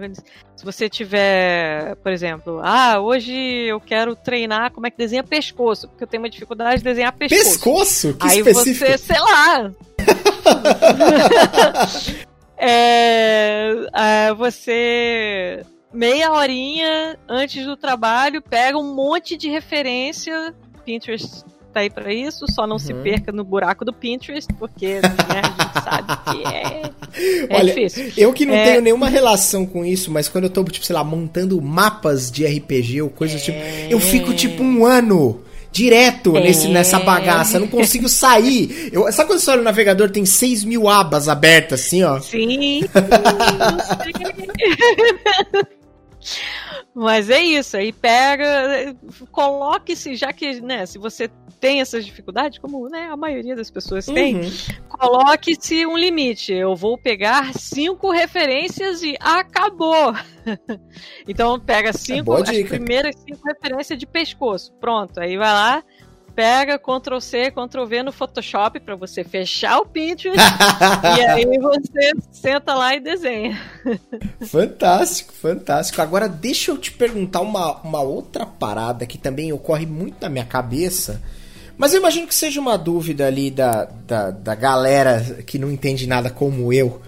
Se você tiver, por exemplo, ah, hoje eu quero treinar como é que desenha pescoço, porque eu tenho uma dificuldade de desenhar pescoço. Pescoço? Que aí específico. você, sei lá, é, é, você meia horinha antes do trabalho pega um monte de referência. Pinterest tá aí para isso, só não uhum. se perca no buraco do Pinterest, porque né, a gente sabe que é, é Olha, difícil. Eu que não é... tenho nenhuma relação com isso, mas quando eu tô, tipo, sei lá, montando mapas de RPG ou coisas tipo, eu fico tipo um ano direto é. nesse, nessa bagaça. Eu não consigo sair. Eu, sabe quando você olha no navegador, tem 6 mil abas abertas, assim, ó? Sim. Mas é isso, aí pega, coloque-se, já que, né, se você tem essas dificuldades, como né, a maioria das pessoas tem, uhum. coloque-se um limite. Eu vou pegar cinco referências e acabou. então pega cinco, é as primeiras cinco referências de pescoço. Pronto, aí vai lá, pega Ctrl C, Ctrl V no Photoshop para você fechar o Pinterest e aí você senta lá e desenha. fantástico, fantástico. Agora deixa eu te perguntar uma, uma outra parada que também ocorre muito na minha cabeça. Mas eu imagino que seja uma dúvida ali da, da, da galera que não entende nada como eu.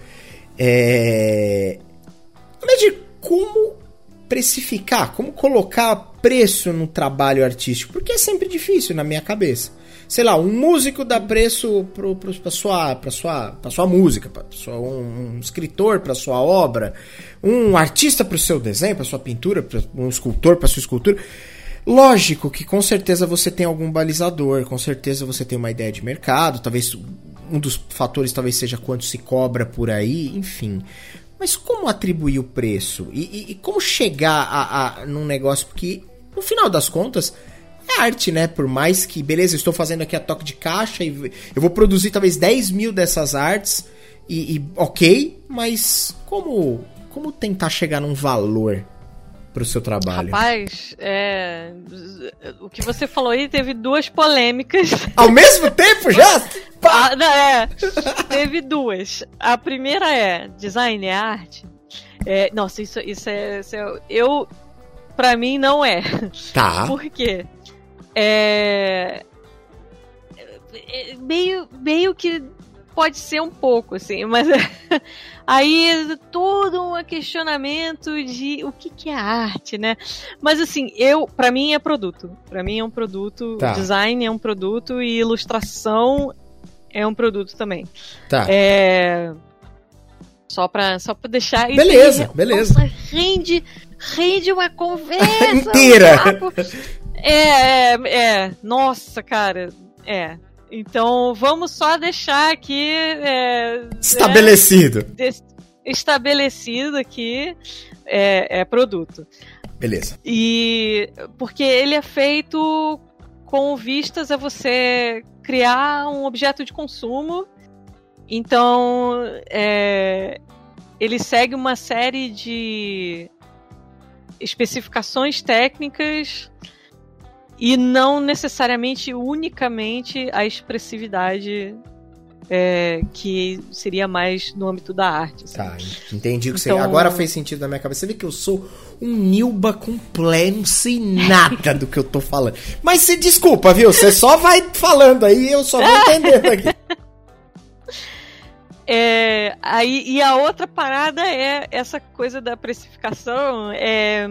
É... de como precificar, como colocar preço no trabalho artístico, porque é sempre difícil na minha cabeça. Sei lá, um músico dá preço pro, pro, sua, sua, sua música, pra sua, um, um escritor para sua obra, um artista para o seu desenho, para sua pintura, pra, um escultor para sua escultura. Lógico que com certeza você tem algum balizador, com certeza você tem uma ideia de mercado, talvez um dos fatores talvez seja quanto se cobra por aí, enfim. Mas como atribuir o preço? E, e, e como chegar a, a, num negócio? Porque, no final das contas, é arte, né? Por mais que, beleza, estou fazendo aqui a toque de caixa e eu vou produzir talvez 10 mil dessas artes e, e ok, mas como, como tentar chegar num valor pro seu trabalho? Rapaz, é... o que você falou aí teve duas polêmicas. Ao mesmo tempo já? ah, não, é, teve duas. A primeira é design é arte. É, nossa, isso, isso, é, isso é. Eu. Pra mim, não é. Tá. Por quê? É. é meio, meio que pode ser um pouco, assim, mas aí todo um questionamento de o que, que é arte, né? Mas assim, eu, para mim é produto. Para mim é um produto, tá. design é um produto e ilustração é um produto também. Tá. É só pra, só pra deixar. Beleza, aí, beleza. Nossa, rende, rende uma conversa. Inteira. Um é, é, é, nossa, cara. É. Então vamos só deixar aqui. É, estabelecido. É, estabelecido aqui é, é produto. Beleza. E porque ele é feito com vistas a você criar um objeto de consumo então, é, ele segue uma série de especificações técnicas e não necessariamente unicamente a expressividade é, que seria mais no âmbito da arte. Tá, entendi o que então... você. Agora fez sentido na minha cabeça. Você vê que eu sou um Nilba completo, não sei nada do que eu tô falando. Mas se desculpa, viu? Você só vai falando aí, eu só vou entendendo aqui. É, aí, e a outra parada é essa coisa da precificação. É,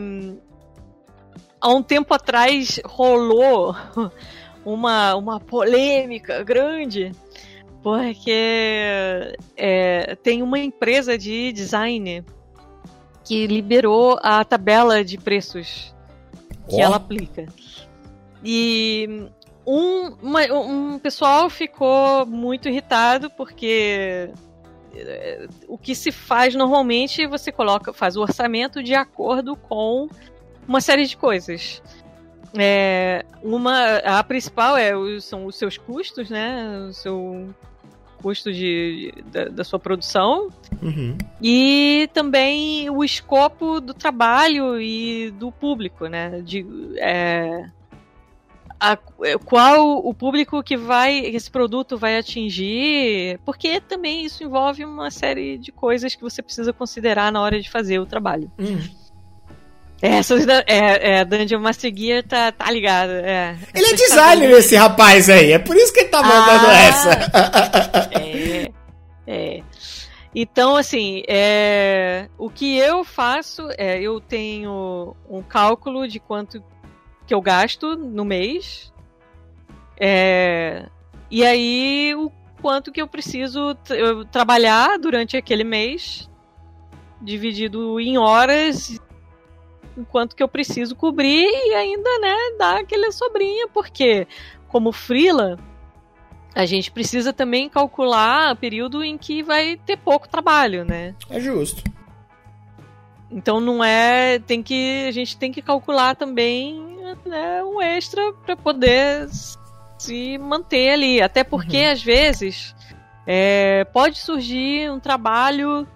há um tempo atrás rolou uma, uma polêmica grande porque é, tem uma empresa de design que liberou a tabela de preços que oh. ela aplica. E um, uma, um pessoal ficou muito irritado porque o que se faz normalmente você coloca, faz o orçamento de acordo com uma série de coisas. É, uma, a principal é são os seus custos, né? O seu custo de, da, da sua produção uhum. e também o escopo do trabalho e do público, né? De, é, a, qual o público que vai esse produto vai atingir, porque também isso envolve uma série de coisas que você precisa considerar na hora de fazer o trabalho. Hum. Essa é, é, Dungeon Master Gear tá, tá ligado. É, ele é designer, esse rapaz aí. É por isso que ele tá mandando ah, essa. é, é. Então, assim, é, o que eu faço é eu tenho um cálculo de quanto que eu gasto no mês. É, e aí o quanto que eu preciso eu trabalhar durante aquele mês, dividido em horas, enquanto que eu preciso cobrir e ainda, né, dar aquela sobrinha, porque como frila, a gente precisa também calcular o período em que vai ter pouco trabalho, né? É justo. Então não é, tem que a gente tem que calcular também né, um extra para poder se manter ali. Até porque, uhum. às vezes, é, pode surgir um trabalho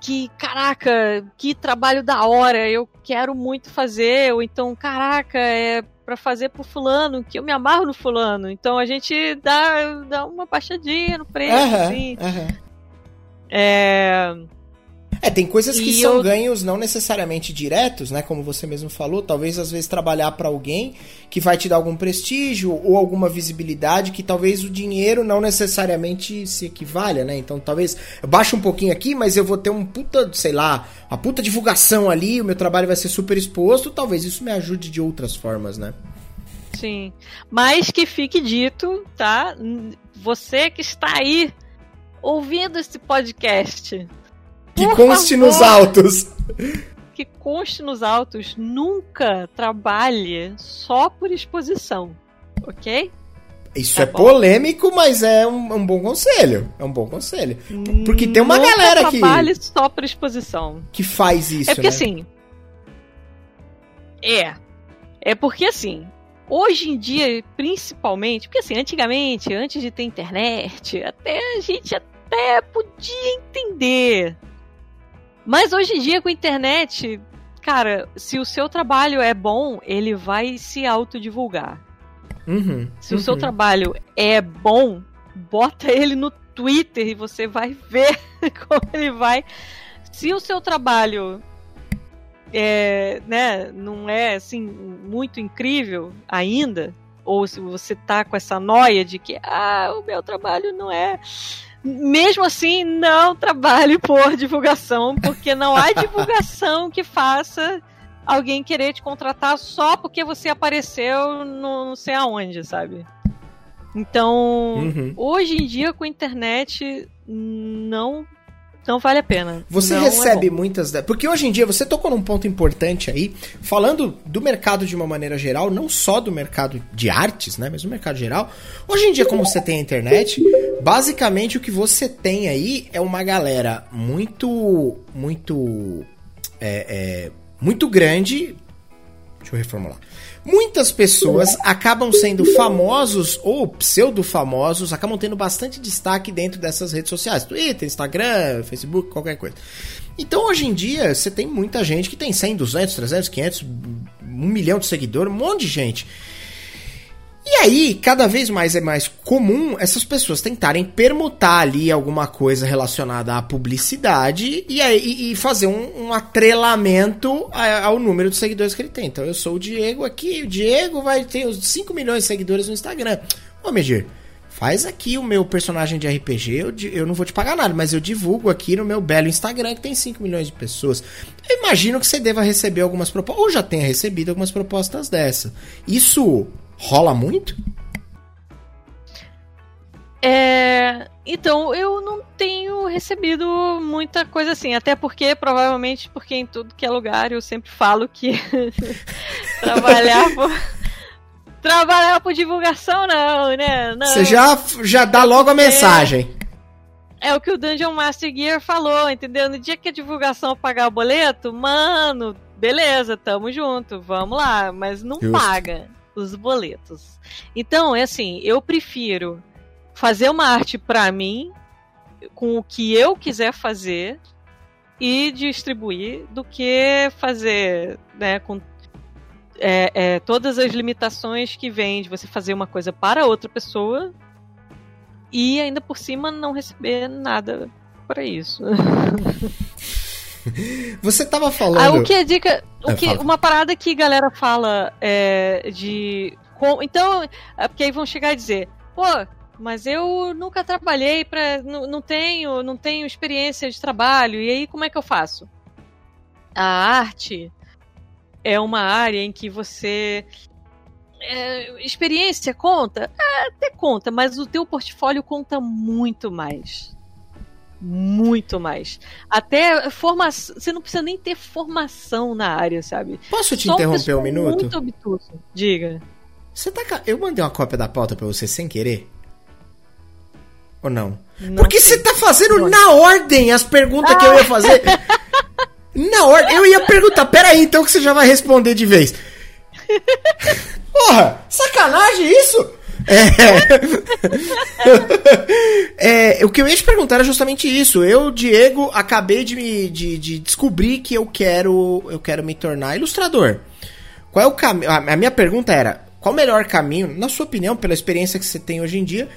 que, caraca, que trabalho da hora, eu quero muito fazer, ou então, caraca, é para fazer pro fulano, que eu me amarro no fulano. Então a gente dá, dá uma baixadinha no preço, uhum, assim. Uhum. É... É, tem coisas que e são eu... ganhos não necessariamente diretos, né? Como você mesmo falou, talvez às vezes trabalhar para alguém que vai te dar algum prestígio ou alguma visibilidade que talvez o dinheiro não necessariamente se equivalha, né? Então talvez eu baixo um pouquinho aqui, mas eu vou ter um puta, sei lá, uma puta divulgação ali, o meu trabalho vai ser super exposto, talvez isso me ajude de outras formas, né? Sim. Mas que fique dito, tá? Você que está aí ouvindo esse podcast, que Por conste favor, nos autos. Que conste nos autos. Nunca trabalhe só por exposição. Ok? Isso tá é bom. polêmico, mas é um, um, bom conselho. É um bom conselho. Porque tem uma Nunca galera que. trabalhe só por exposição. Que faz isso. É porque né? assim. É. É porque assim. Hoje em dia, principalmente, porque assim, antigamente, antes de ter internet, até a gente até podia entender mas hoje em dia, com a internet, cara, se o seu trabalho é bom, ele vai se autodivulgar. Uhum, se uhum. o seu uhum. trabalho é bom, bota ele no Twitter e você vai ver como ele vai. Se o seu trabalho é, né, não é assim muito incrível ainda, ou se você tá com essa noia de que ah, o meu trabalho não é mesmo assim, não trabalhe por divulgação, porque não há divulgação que faça alguém querer te contratar só porque você apareceu no não sei aonde, sabe? Então, uhum. hoje em dia com a internet não não vale a pena. Você não é recebe é muitas. Porque hoje em dia você tocou num ponto importante aí, falando do mercado de uma maneira geral, não só do mercado de artes, né? Mas do mercado geral. Hoje em dia, como você tem a internet, basicamente o que você tem aí é uma galera muito. Muito. É, é, muito grande. Deixa eu reformular. Muitas pessoas acabam sendo famosos ou pseudo-famosos, acabam tendo bastante destaque dentro dessas redes sociais. Twitter, Instagram, Facebook, qualquer coisa. Então, hoje em dia, você tem muita gente que tem 100, 200, 300, 500, 1 milhão de seguidores, um monte de gente. E aí, cada vez mais é mais comum essas pessoas tentarem permutar ali alguma coisa relacionada à publicidade e, aí, e fazer um, um atrelamento ao número de seguidores que ele tem. Então, eu sou o Diego aqui, o Diego vai ter os 5 milhões de seguidores no Instagram. Ô, Medir, faz aqui o meu personagem de RPG, eu, eu não vou te pagar nada, mas eu divulgo aqui no meu belo Instagram que tem 5 milhões de pessoas. Eu imagino que você deva receber algumas propostas, ou já tenha recebido algumas propostas dessa. Isso rola muito? É, então, eu não tenho recebido muita coisa assim, até porque, provavelmente, porque em tudo que é lugar eu sempre falo que trabalhar por. trabalhar por divulgação não, né? Não. Você já, já dá logo a mensagem. É, é o que o Dungeon Master Gear falou, entendeu? No dia que a divulgação pagar o boleto, mano, beleza, tamo junto, vamos lá, mas não Justo. paga os boletos. Então, é assim, eu prefiro fazer uma arte para mim com o que eu quiser fazer e distribuir do que fazer, né, com é, é, todas as limitações que vêm de você fazer uma coisa para outra pessoa e ainda por cima não receber nada para isso. Você tava falando. Ah, o que é dica. O é, que, uma parada que a galera fala é, de. Com, então, é porque aí vão chegar e dizer, pô, mas eu nunca trabalhei para não, não tenho não tenho experiência de trabalho e aí como é que eu faço a arte é uma área em que você é, experiência conta é, até conta mas o teu portfólio conta muito mais muito mais. Até formação. Você não precisa nem ter formação na área, sabe? Posso te Só interromper um minuto? Muito obtuso. Diga. Você tá. Eu mandei uma cópia da pauta pra você sem querer? Ou não? não Porque você tá fazendo não. na ordem as perguntas ah. que eu ia fazer. na ordem. Eu ia perguntar, peraí, então que você já vai responder de vez. Porra, sacanagem isso? É... é... o que eu ia te perguntar era justamente isso. Eu, Diego, acabei de, me, de, de descobrir que eu quero, eu quero me tornar ilustrador. Qual é o caminho? A minha pergunta era: qual o melhor caminho, na sua opinião, pela experiência que você tem hoje em dia,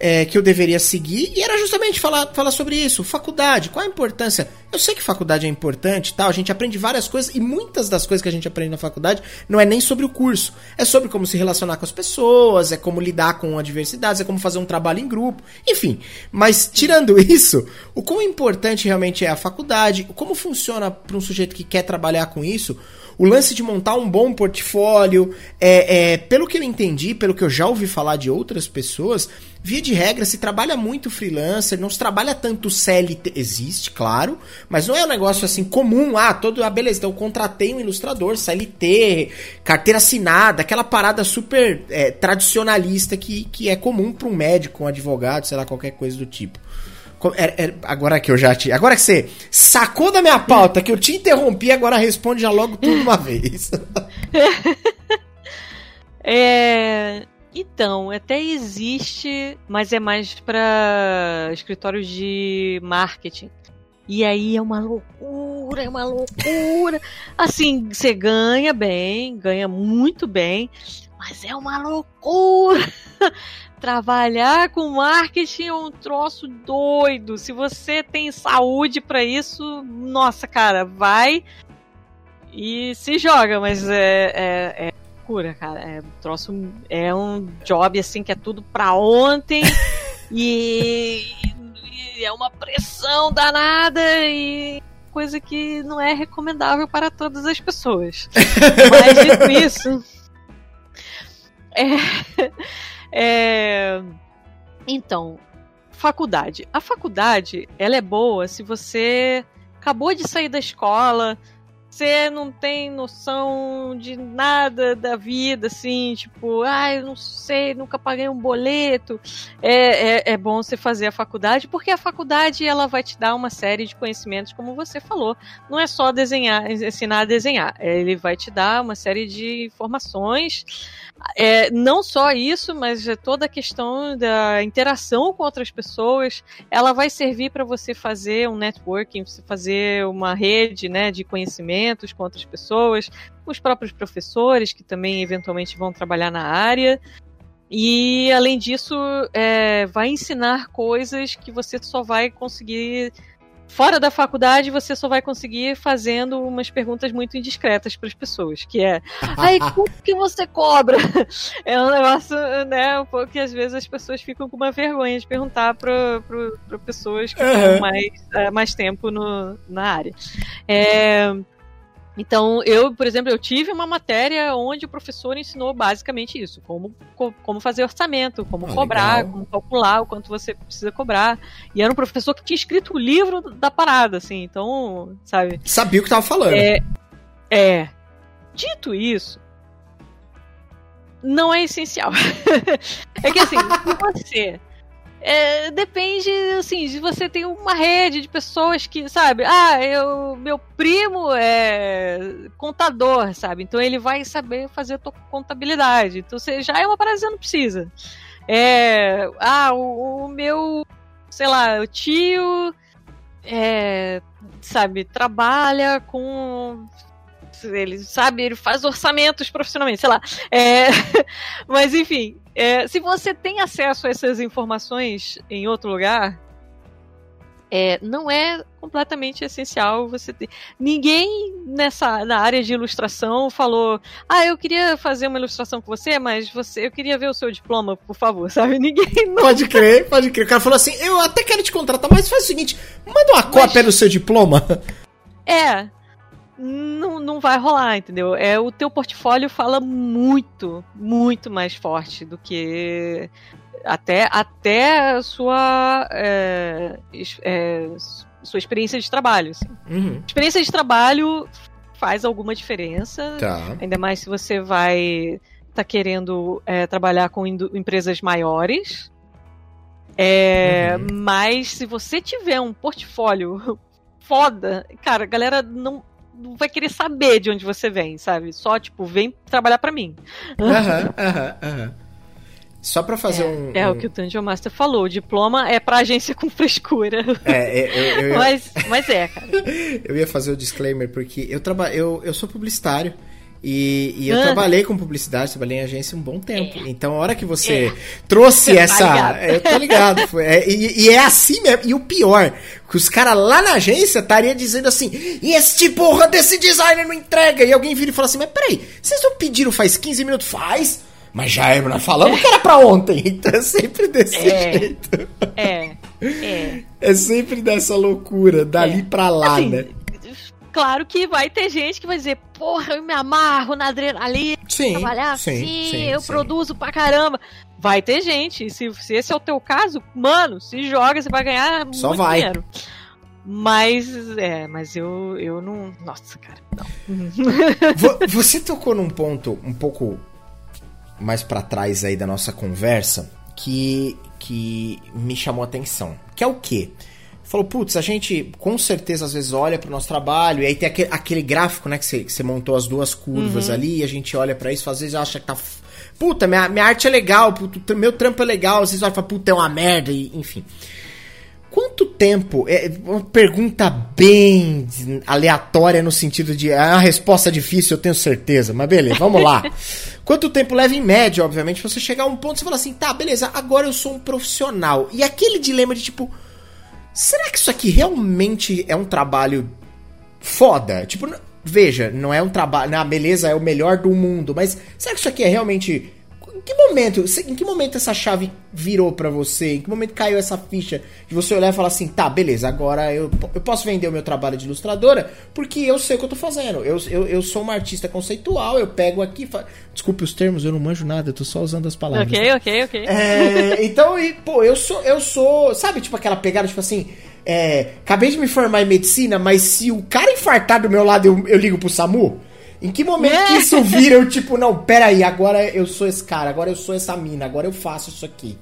é, que eu deveria seguir, e era justamente falar, falar sobre isso. Faculdade, qual a importância? Eu sei que faculdade é importante tal, a gente aprende várias coisas, e muitas das coisas que a gente aprende na faculdade não é nem sobre o curso, é sobre como se relacionar com as pessoas, é como lidar com adversidades, é como fazer um trabalho em grupo, enfim. Mas tirando isso, o quão importante realmente é a faculdade, como funciona para um sujeito que quer trabalhar com isso, o lance de montar um bom portfólio, é, é, pelo que eu entendi, pelo que eu já ouvi falar de outras pessoas, via de regra se trabalha muito freelancer, não se trabalha tanto CLT, existe, claro, mas não é um negócio assim comum, ah, todo, ah, beleza, então eu contratei um ilustrador, CLT, carteira assinada, aquela parada super é, tradicionalista que, que é comum para um médico, um advogado, sei lá, qualquer coisa do tipo. É, é, agora que eu já te. Agora que você sacou da minha pauta, que eu te interrompi, agora responde já logo tudo uma vez. é. Então, até existe, mas é mais para escritórios de marketing. E aí é uma loucura, é uma loucura. Assim, você ganha bem, ganha muito bem, mas é uma loucura. Trabalhar com marketing é um troço doido. Se você tem saúde para isso, nossa, cara, vai e se joga, mas é, é, é loucura, cara. É um troço, é um job assim que é tudo pra ontem. e e é uma pressão danada e coisa que não é recomendável para todas as pessoas. Mas dito isso, é, é, então, faculdade. A faculdade, ela é boa se você acabou de sair da escola, você não tem noção de nada da vida, assim, tipo, ah, eu não sei, nunca paguei um boleto. É, é, é, bom você fazer a faculdade, porque a faculdade ela vai te dar uma série de conhecimentos, como você falou. Não é só desenhar, ensinar a desenhar, ele vai te dar uma série de informações. É, não só isso, mas toda a questão da interação com outras pessoas, ela vai servir para você fazer um networking, você fazer uma rede né, de conhecimento com outras pessoas, os próprios professores que também eventualmente vão trabalhar na área. E além disso, é, vai ensinar coisas que você só vai conseguir fora da faculdade você só vai conseguir fazendo umas perguntas muito indiscretas para as pessoas, que é, aí quanto que você cobra? É um negócio, né, porque às vezes as pessoas ficam com uma vergonha de perguntar para pessoas que uhum. mais, é, mais tempo no, na área. É, então, eu, por exemplo, eu tive uma matéria onde o professor ensinou basicamente isso: como, como fazer orçamento, como ah, cobrar, legal. como calcular o quanto você precisa cobrar. E era um professor que tinha escrito o livro da parada, assim, então, sabe? Sabia o que estava falando. É, é. Dito isso, não é essencial. é que assim, se você é, depende, assim, se você tem uma rede de pessoas que, sabe, ah, eu, meu primo é contador, sabe? Então ele vai saber fazer a tua contabilidade. Então você já é uma parada que você não precisa. É, ah, o, o meu, sei lá, o tio, é, sabe, trabalha com ele sabe, ele faz orçamentos profissionalmente, sei lá. É, mas enfim, é, se você tem acesso a essas informações em outro lugar, é, não é completamente essencial você ter. Ninguém nessa na área de ilustração falou: Ah, eu queria fazer uma ilustração com você, mas você, eu queria ver o seu diploma, por favor, sabe? Ninguém. Não... Pode crer, pode crer. O cara falou assim: Eu até quero te contratar, mas faz o seguinte: manda uma mas... cópia do seu diploma. É, não, não vai rolar, entendeu? É o teu portfólio fala muito, muito mais forte do que até até a sua é, é, sua experiência de trabalho. Assim. Uhum. Experiência de trabalho faz alguma diferença, tá. ainda mais se você vai tá querendo é, trabalhar com empresas maiores. É, uhum. Mas se você tiver um portfólio foda, cara, a galera não não vai querer saber de onde você vem, sabe? Só, tipo, vem trabalhar para mim. Aham, aham, aham. Só pra fazer é, um, É o que o Dungeon Master falou. O diploma é pra agência com frescura. É, é eu, eu, eu, mas, mas é, cara. eu ia fazer o disclaimer porque eu, traba, eu, eu sou publicitário. E, e eu ah. trabalhei com publicidade, trabalhei em agência um bom tempo. É. Então, a hora que você é. trouxe você tá essa. Tá eu tô ligado. É, e, e, é assim mesmo. E o pior, que os caras lá na agência estariam dizendo assim: e este porra desse designer não entrega. E alguém vira e fala assim: mas peraí, vocês não pediram faz 15 minutos? Faz. Mas já é, nós falamos que era pra ontem. Então é sempre desse é. jeito. É. É. É sempre dessa loucura, dali é. pra lá, assim, né? Claro que vai ter gente que vai dizer, porra, eu me amarro na adrenalina, sim, trabalhar sim, assim, sim, eu sim. produzo pra caramba. Vai ter gente, se, se esse é o teu caso, mano, se joga, você vai ganhar Só muito vai. dinheiro. Mas, é, mas eu, eu não. Nossa, cara, não. Você tocou num ponto um pouco mais para trás aí da nossa conversa que, que me chamou a atenção. Que é o quê? Falou, putz, a gente com certeza às vezes olha para o nosso trabalho, e aí tem aquele, aquele gráfico, né, que você, que você montou as duas curvas uhum. ali, e a gente olha para isso, às vezes acha que tá. Puta, minha, minha arte é legal, meu trampo é legal, às vezes olha e fala, puta, é uma merda, e, enfim. Quanto tempo? É uma pergunta bem aleatória no sentido de. É uma resposta difícil, eu tenho certeza, mas beleza, vamos lá. Quanto tempo leva em média, obviamente, pra você chegar a um ponto e você falar assim, tá, beleza, agora eu sou um profissional. E aquele dilema de tipo será que isso aqui realmente é um trabalho foda? Tipo, veja, não é um trabalho. Na beleza é o melhor do mundo, mas será que isso aqui é realmente. Em que momento, em que momento essa chave virou para você? Em que momento caiu essa ficha de você olhar e falar assim, tá, beleza, agora eu, eu posso vender o meu trabalho de ilustradora porque eu sei o que eu tô fazendo. Eu, eu, eu sou uma artista conceitual, eu pego aqui. Fa... Desculpe os termos, eu não manjo nada, eu tô só usando as palavras. Ok, né? ok, ok. É, então, e, pô, eu sou, eu sou. Sabe, tipo aquela pegada, tipo assim. É, acabei de me formar em medicina, mas se o cara infartar do meu lado, eu, eu ligo pro SAMU? Em que momento é. que isso vira eu, tipo, não, peraí, agora eu sou esse cara, agora eu sou essa mina, agora eu faço isso aqui?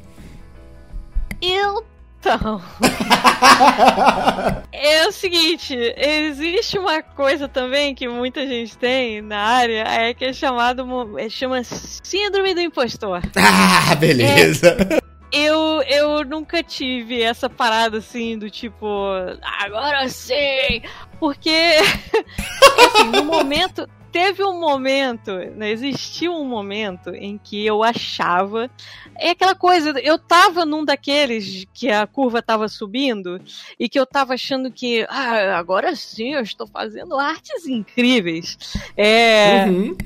Então. é o seguinte, existe uma coisa também que muita gente tem na área, é que é chamado. É, chama Síndrome do Impostor. Ah, beleza. É, eu, eu nunca tive essa parada assim do tipo, agora sim! Porque, assim, no momento, teve um momento, né, existiu um momento em que eu achava. É aquela coisa, eu tava num daqueles que a curva tava subindo e que eu tava achando que, ah, agora sim eu estou fazendo artes incríveis. É. Uhum.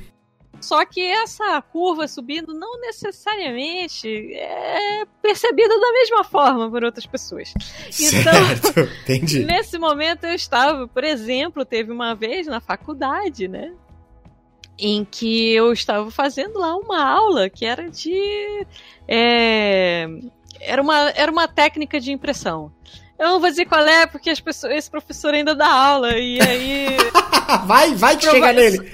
Só que essa curva subindo não necessariamente é percebida da mesma forma por outras pessoas. Então, certo, entendi. nesse momento eu estava, por exemplo, teve uma vez na faculdade, né? Em que eu estava fazendo lá uma aula que era de. É, era, uma, era uma técnica de impressão. Eu não vou dizer qual é, porque as pessoas, esse professor ainda dá aula, e aí. vai, vai que chega nele!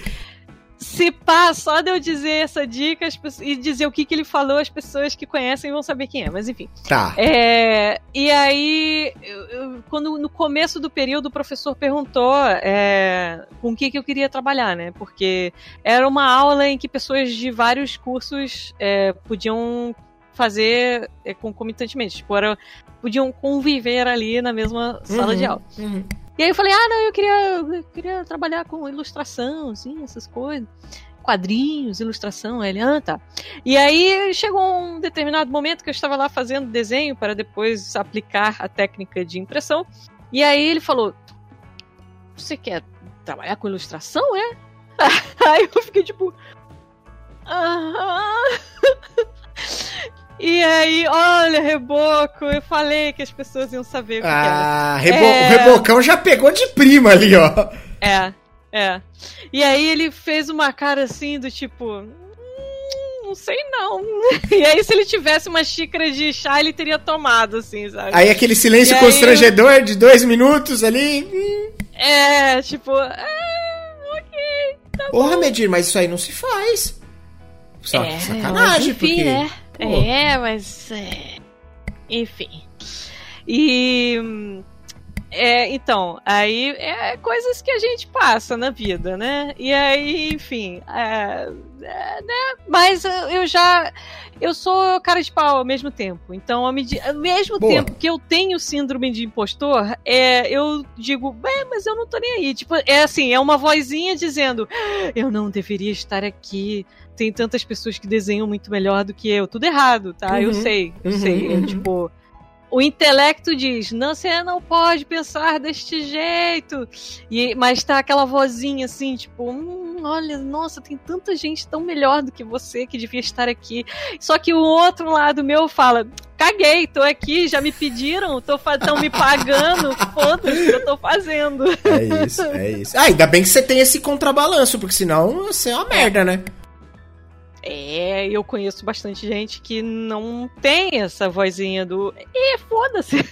Se pá, só de eu dizer essa dica pessoas, e dizer o que, que ele falou, as pessoas que conhecem vão saber quem é, mas enfim. Tá. É, e aí, eu, eu, quando no começo do período o professor perguntou é, com o que, que eu queria trabalhar, né? Porque era uma aula em que pessoas de vários cursos é, podiam fazer é, concomitantemente. Tipo, era, podiam conviver ali na mesma sala uhum, de aula. Uhum. E aí eu falei, ah, não, eu queria, eu queria trabalhar com ilustração, assim, essas coisas. Quadrinhos, ilustração. Ele, ah, tá. E aí chegou um determinado momento que eu estava lá fazendo desenho para depois aplicar a técnica de impressão. E aí ele falou: Você quer trabalhar com ilustração, é? Aí eu fiquei tipo. Aham. E aí, olha, reboco, eu falei que as pessoas iam saber o que ah, era. Rebo é... O rebocão já pegou de prima ali, ó. É, é. E aí ele fez uma cara assim do tipo. Hum, não sei não. E aí, se ele tivesse uma xícara de chá, ele teria tomado, assim, sabe? Aí aquele silêncio e constrangedor de dois minutos ali. Hum. É, tipo. É, ok. Tá Porra, Medir, mas isso aí não se faz. Só é, sacanagem, enfim, porque. Né? É, mas. É... Enfim. E. É, então, aí é coisas que a gente passa na vida, né? E aí, enfim, é, é, né? Mas eu já. Eu sou cara de pau ao mesmo tempo. Então, ao, ao mesmo Boa. tempo que eu tenho síndrome de impostor, é, eu digo, bem, mas eu não tô nem aí. Tipo, é assim, é uma vozinha dizendo, eu não deveria estar aqui tem tantas pessoas que desenham muito melhor do que eu. Tudo errado, tá? Uhum, eu sei, eu uhum, sei. Uhum. tipo, o intelecto diz, não, você não pode pensar deste jeito. E, mas tá aquela vozinha assim, tipo, hum, olha, nossa, tem tanta gente tão melhor do que você que devia estar aqui. Só que o outro lado meu fala, caguei, tô aqui, já me pediram, tô tão me pagando, foda-se, eu tô fazendo. É isso, é isso. Ah, ainda bem que você tem esse contrabalanço, porque senão você é uma merda, né? É, eu conheço bastante gente que não tem essa vozinha do. E foda-se!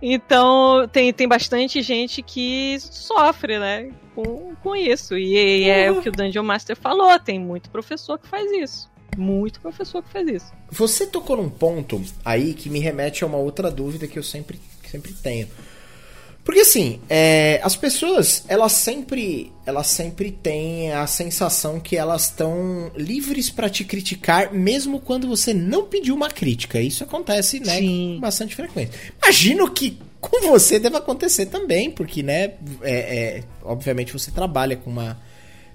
Então, tem, tem bastante gente que sofre, né? Com, com isso. E, e é o que o Dungeon Master falou: tem muito professor que faz isso. Muito professor que faz isso. Você tocou num ponto aí que me remete a uma outra dúvida que eu sempre, sempre tenho. Porque assim, é, as pessoas, elas sempre, elas sempre têm a sensação que elas estão livres para te criticar, mesmo quando você não pediu uma crítica. Isso acontece, né, Sim. com bastante frequência. Imagino que com você deve acontecer também, porque, né, é, é, obviamente você trabalha com uma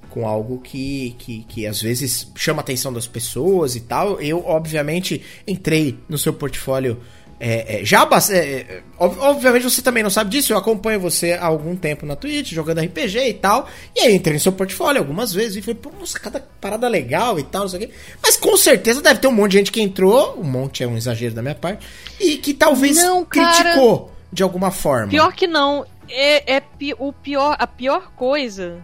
com algo que, que, que às vezes chama a atenção das pessoas e tal. Eu, obviamente, entrei no seu portfólio É, é, já é, obviamente você também não sabe disso, eu acompanho você há algum tempo na Twitch, jogando RPG e tal. E aí entrei no seu portfólio algumas vezes e falei, pô, nossa, cada parada legal e tal, não sei o quê. Mas com certeza deve ter um monte de gente que entrou, um monte é um exagero da minha parte, e que talvez não, criticou cara, de alguma forma. Pior que não. É, é o pior, a pior coisa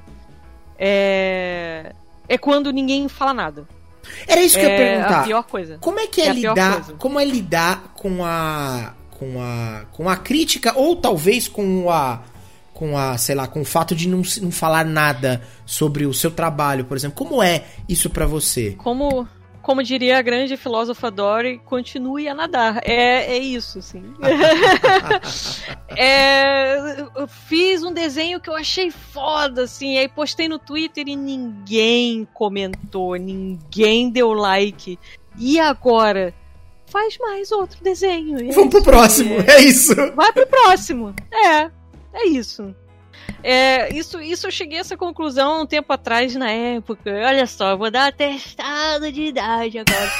é, é quando ninguém fala nada. Era isso que é eu ia perguntar. a pior coisa. Como é que é, é lidar, como é lidar com a com a com a crítica ou talvez com a com a, sei lá, com o fato de não, não falar nada sobre o seu trabalho, por exemplo. Como é isso para você? Como como diria a grande filósofa Dory, continue a nadar. É, é isso, sim. é, fiz um desenho que eu achei foda, assim, aí postei no Twitter e ninguém comentou, ninguém deu like. E agora? Faz mais outro desenho. É Vamos pro próximo, é. é isso. Vai pro próximo. É, é isso. É, isso, isso eu cheguei a essa conclusão um tempo atrás, na época. Olha só, vou dar atestado de idade agora.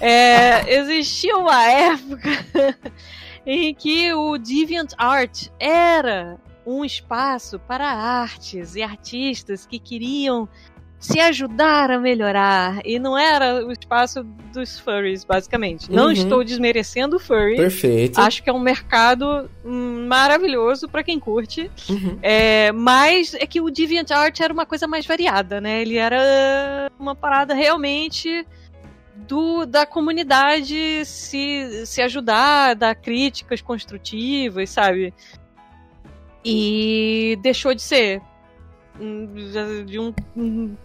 É, existia uma época em que o DeviantArt era um espaço para artes e artistas que queriam se ajudar a melhorar. E não era o espaço dos furries, basicamente. Uhum. Não estou desmerecendo o furry. Perfeito. Acho que é um mercado maravilhoso para quem curte. Uhum. É, mas é que o DeviantArt era uma coisa mais variada, né? Ele era uma parada realmente do, da comunidade se, se ajudar, dar críticas construtivas, sabe? E deixou de ser de um,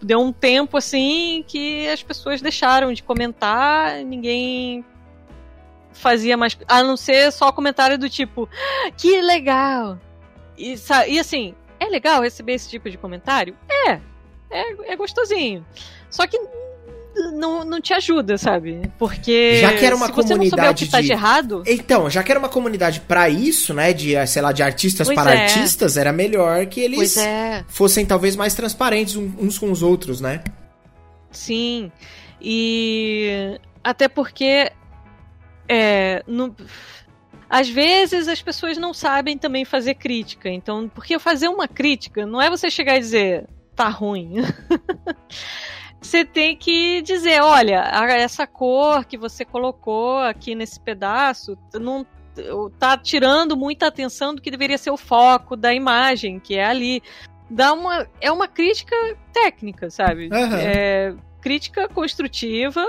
deu um tempo assim que as pessoas deixaram de comentar, ninguém fazia mais. A não ser só comentário do tipo, que legal! E, e assim, é legal receber esse tipo de comentário? É, é, é gostosinho. Só que não, não te ajuda, sabe? Porque já que era uma se você comunidade não souber o que tá de... de errado. Então, já que era uma comunidade para isso, né? De, sei lá, de artistas pois para é. artistas, era melhor que eles é. fossem talvez mais transparentes uns com os outros, né? Sim. E até porque é, no, às vezes as pessoas não sabem também fazer crítica. Então, porque fazer uma crítica não é você chegar e dizer tá ruim. você tem que dizer, olha, essa cor que você colocou aqui nesse pedaço não tá tirando muita atenção do que deveria ser o foco da imagem, que é ali. Dá uma, é uma crítica técnica, sabe? Uhum. É, crítica construtiva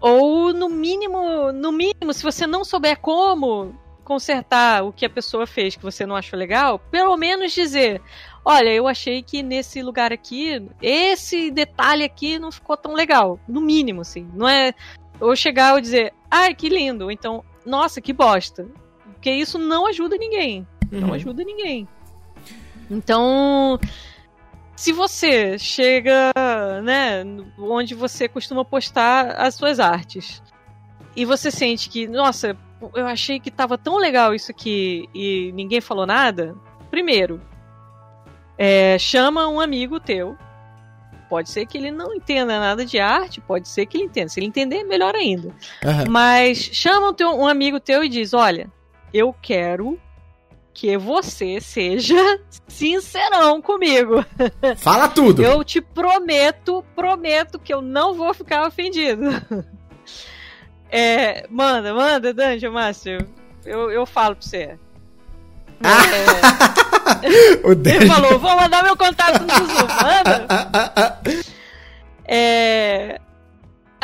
ou no mínimo, no mínimo, se você não souber como consertar o que a pessoa fez que você não achou legal, pelo menos dizer, olha, eu achei que nesse lugar aqui, esse detalhe aqui não ficou tão legal. No mínimo, assim. Não é ou chegar e dizer, ai, que lindo. Então, nossa, que bosta. Porque isso não ajuda ninguém. Uhum. Não ajuda ninguém. Então, se você chega, né, onde você costuma postar as suas artes, e você sente que, nossa, eu achei que tava tão legal isso aqui e ninguém falou nada, primeiro, é, chama um amigo teu. Pode ser que ele não entenda nada de arte, pode ser que ele entenda. Se ele entender, melhor ainda. Uhum. Mas chama um, teu, um amigo teu e diz: Olha, eu quero que você seja sincerão comigo. Fala tudo. Eu te prometo, prometo que eu não vou ficar ofendido. É, manda, manda, Dungeon Master. Eu, eu falo pra você. É... Ele falou, vou mandar meu contato no Zoom, manda. É...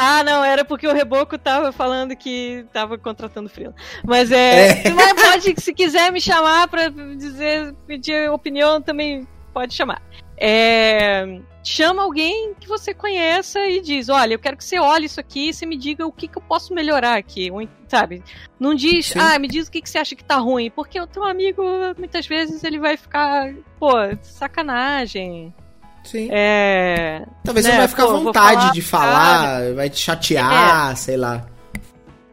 Ah, não, era porque o Reboco tava falando que tava contratando frio. Mas é. é. Mas pode, se quiser me chamar pra dizer, pedir opinião, também pode chamar. É, chama alguém que você conheça e diz: Olha, eu quero que você olhe isso aqui e você me diga o que, que eu posso melhorar aqui. Sabe? Não diz, Sim. ah, me diz o que, que você acha que tá ruim. Porque o teu amigo, muitas vezes, ele vai ficar, pô, sacanagem. Sim. É, Talvez né, você vai ficar à vontade falar, de falar, vai te chatear, é. sei lá.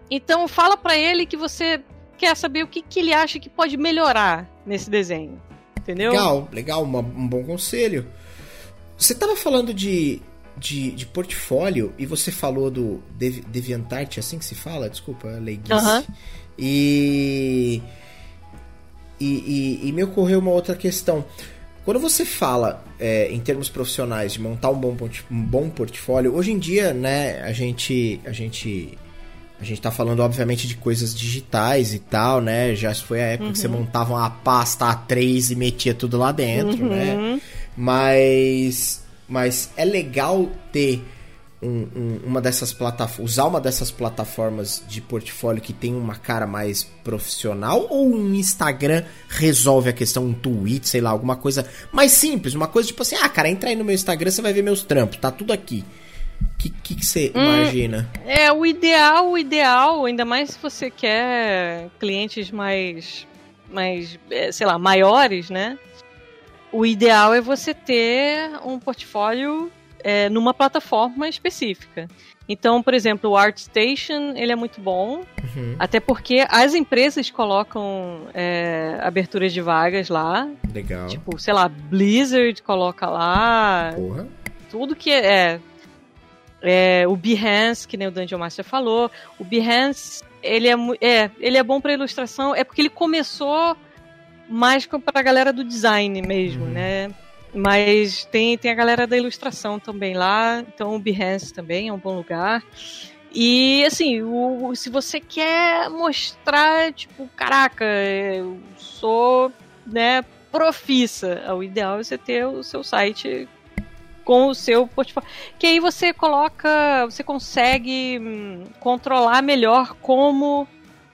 Então fala para ele que você quer saber o que, que ele acha que pode melhorar nesse desenho. Entendeu? Legal, legal, uma, um bom conselho. Você tava falando de de, de portfólio, e você falou do Dev, DeviantArt, é assim que se fala? Desculpa, leiguice. Aham. E, e, e, e me ocorreu uma outra questão. Quando você fala é, em termos profissionais de montar um bom, um bom portfólio, hoje em dia, né, a gente, a gente, a gente tá falando obviamente de coisas digitais e tal, né? Já foi a época que você montava uma pasta A3 e metia tudo lá dentro, né? Uhum. Mas, mas é legal ter um- um- uma dessas plataformas, usar uma dessas plataformas de portfólio que tem uma cara mais profissional ou um Instagram resolve a questão, um tweet, sei lá, alguma coisa mais simples, uma coisa tipo assim, ah, cara, entra aí no meu Instagram, você vai ver meus trampos, tá tudo aqui. O que, que, que você imagina? É, o ideal, o ideal, ainda mais se você quer clientes mais, mais, é, sei lá, maiores, né? O ideal é você ter um portfólio é, numa plataforma específica. Então, por exemplo, o ArtStation, ele é muito bom, Uhum, até porque as empresas colocam é, aberturas de vagas lá, legal. tipo, sei lá, Blizzard coloca lá, Porra. tudo que é, é, o Behance, que nem o Dungeon Master falou, o Behance, ele é, é, ele é bom para ilustração, é porque ele começou mais com- pra galera do design mesmo, Uhum. né? Mas tem, tem a galera da ilustração também lá, então o Behance também é um bom lugar. E assim, o- se você quer mostrar, tipo, caraca, eu sou, né, profissa, o ideal é você ter o seu site com o seu portfólio. Que aí você coloca, você consegue hum, controlar melhor como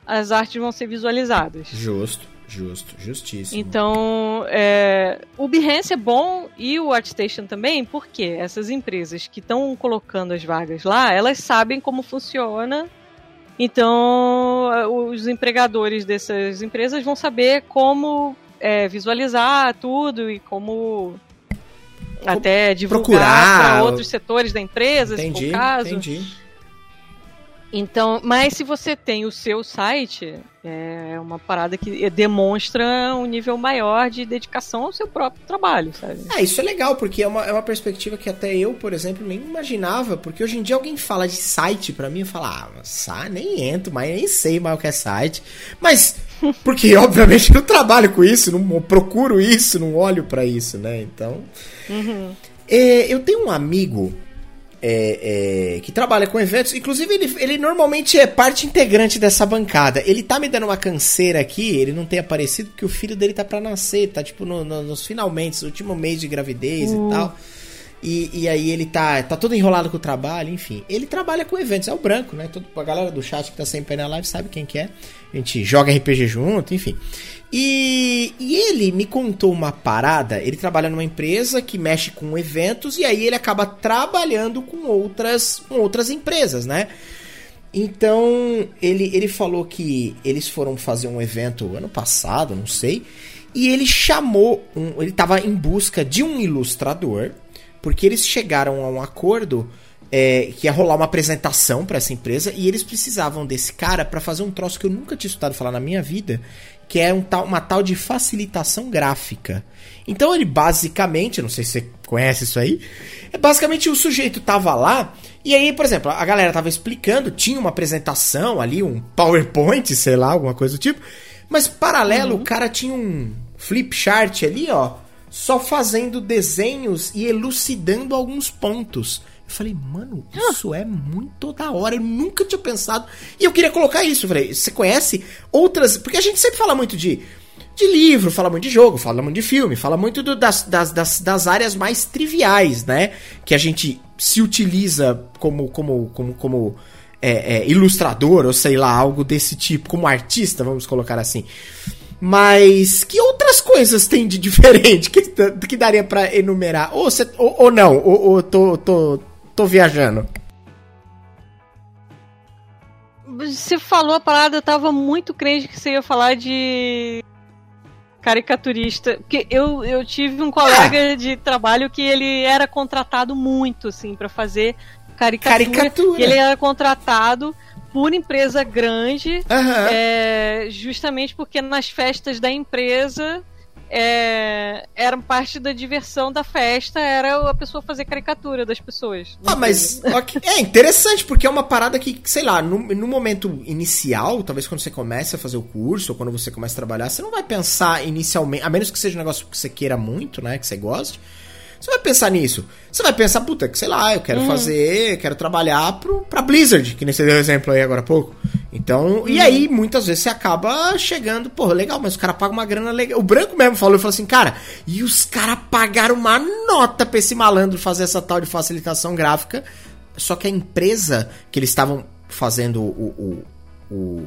as artes vão ser visualizadas. Justo, justo, justíssimo. Então, é, o Behance é bom e o ArtStation também, porque essas empresas que estão colocando as vagas lá, elas sabem como funciona. Então, os empregadores dessas empresas vão saber como é, visualizar tudo e como até divulgar procurar, para outros setores da empresa, se for entendi, o caso. entendi. Então, mas se você tem o seu site, é uma parada que demonstra um nível maior de dedicação ao seu próprio trabalho, sabe? Ah, isso é legal, porque é uma, é uma perspectiva que até eu, por exemplo, nem imaginava, porque hoje em dia alguém fala de site pra mim, eu falo, ah, nem entro, mas nem sei mais o que é site. Mas, porque obviamente eu não trabalho com isso, não procuro isso, não olho pra isso, né? Então. É, eu tenho um amigo é, é, que trabalha com eventos, inclusive ele, ele normalmente é parte integrante dessa bancada. Ele tá me dando uma canseira aqui, ele não tem aparecido porque o filho dele tá pra nascer, tá tipo no- no- nos finalmente, último mês de gravidez e tal. E, e aí ele tá, tá todo enrolado com o trabalho, enfim. Ele trabalha com eventos, é o branco, né? Todo, a galera do chat que tá sempre aí na live sabe quem que é. A gente joga RPG junto, enfim. E, e ele me contou uma parada. Ele trabalha numa empresa que mexe com eventos e aí ele acaba trabalhando com outras, com outras empresas, né? Então ele, ele falou que eles foram fazer um evento ano passado, não sei, e ele chamou, um, ele estava em busca de um ilustrador, porque eles chegaram a um acordo é, que ia rolar uma apresentação para essa empresa e eles precisavam desse cara para fazer um troço que eu nunca tinha estudado falar na minha vida, que é um tal, uma tal de facilitação gráfica. Então ele basicamente, não sei se você conhece isso aí, é basicamente o sujeito tava lá e aí, por exemplo, a galera tava explicando, tinha uma apresentação ali, um PowerPoint, sei lá, alguma coisa do tipo, mas paralelo o cara tinha um flip chart ali, ó, só fazendo desenhos e elucidando alguns pontos. Eu falei, mano, isso é muito da hora. Eu nunca tinha pensado. E eu queria colocar isso. Eu falei, você conhece outras. Porque a gente sempre fala muito de, de livro, fala muito de jogo, fala muito de filme, fala muito do- das, das, das, das áreas mais triviais, né? Que a gente se utiliza como, como, como, como é, é, ilustrador, ou sei lá, algo desse tipo, como artista, vamos colocar assim. Mas que outras coisas tem de diferente que, que daria pra enumerar? Ou, cê- ou, ou não, ou, ou tô, tô, tô viajando. Você falou a parada, eu tava muito crente que você ia falar de caricaturista. Porque eu, eu tive um colega de trabalho que ele era contratado muito, assim, pra fazer caricatura. Caricatura. Ele era contratado por empresa grande, Aham. é, justamente porque nas festas da empresa é, era parte da diversão da festa, era a pessoa fazer caricatura das pessoas. Ah, mas okay. é interessante, porque é uma parada que, sei lá, no, no momento inicial, talvez quando você começa a fazer o curso, ou quando você começa a trabalhar, você não vai pensar inicialmente, a menos que seja um negócio que você queira muito, né, que você goste, você vai pensar nisso. Você vai pensar, puta, que sei lá, eu quero uhum. fazer, quero trabalhar pro, pra Blizzard, que nem você deu exemplo aí agora há pouco. Então, e aí muitas vezes você acaba chegando, porra, legal, mas o cara paga uma grana legal. O Branco mesmo falou, falou assim, cara, e os caras pagaram uma nota pra esse malandro fazer essa tal de facilitação gráfica. Só que a empresa que eles estavam fazendo o, o, o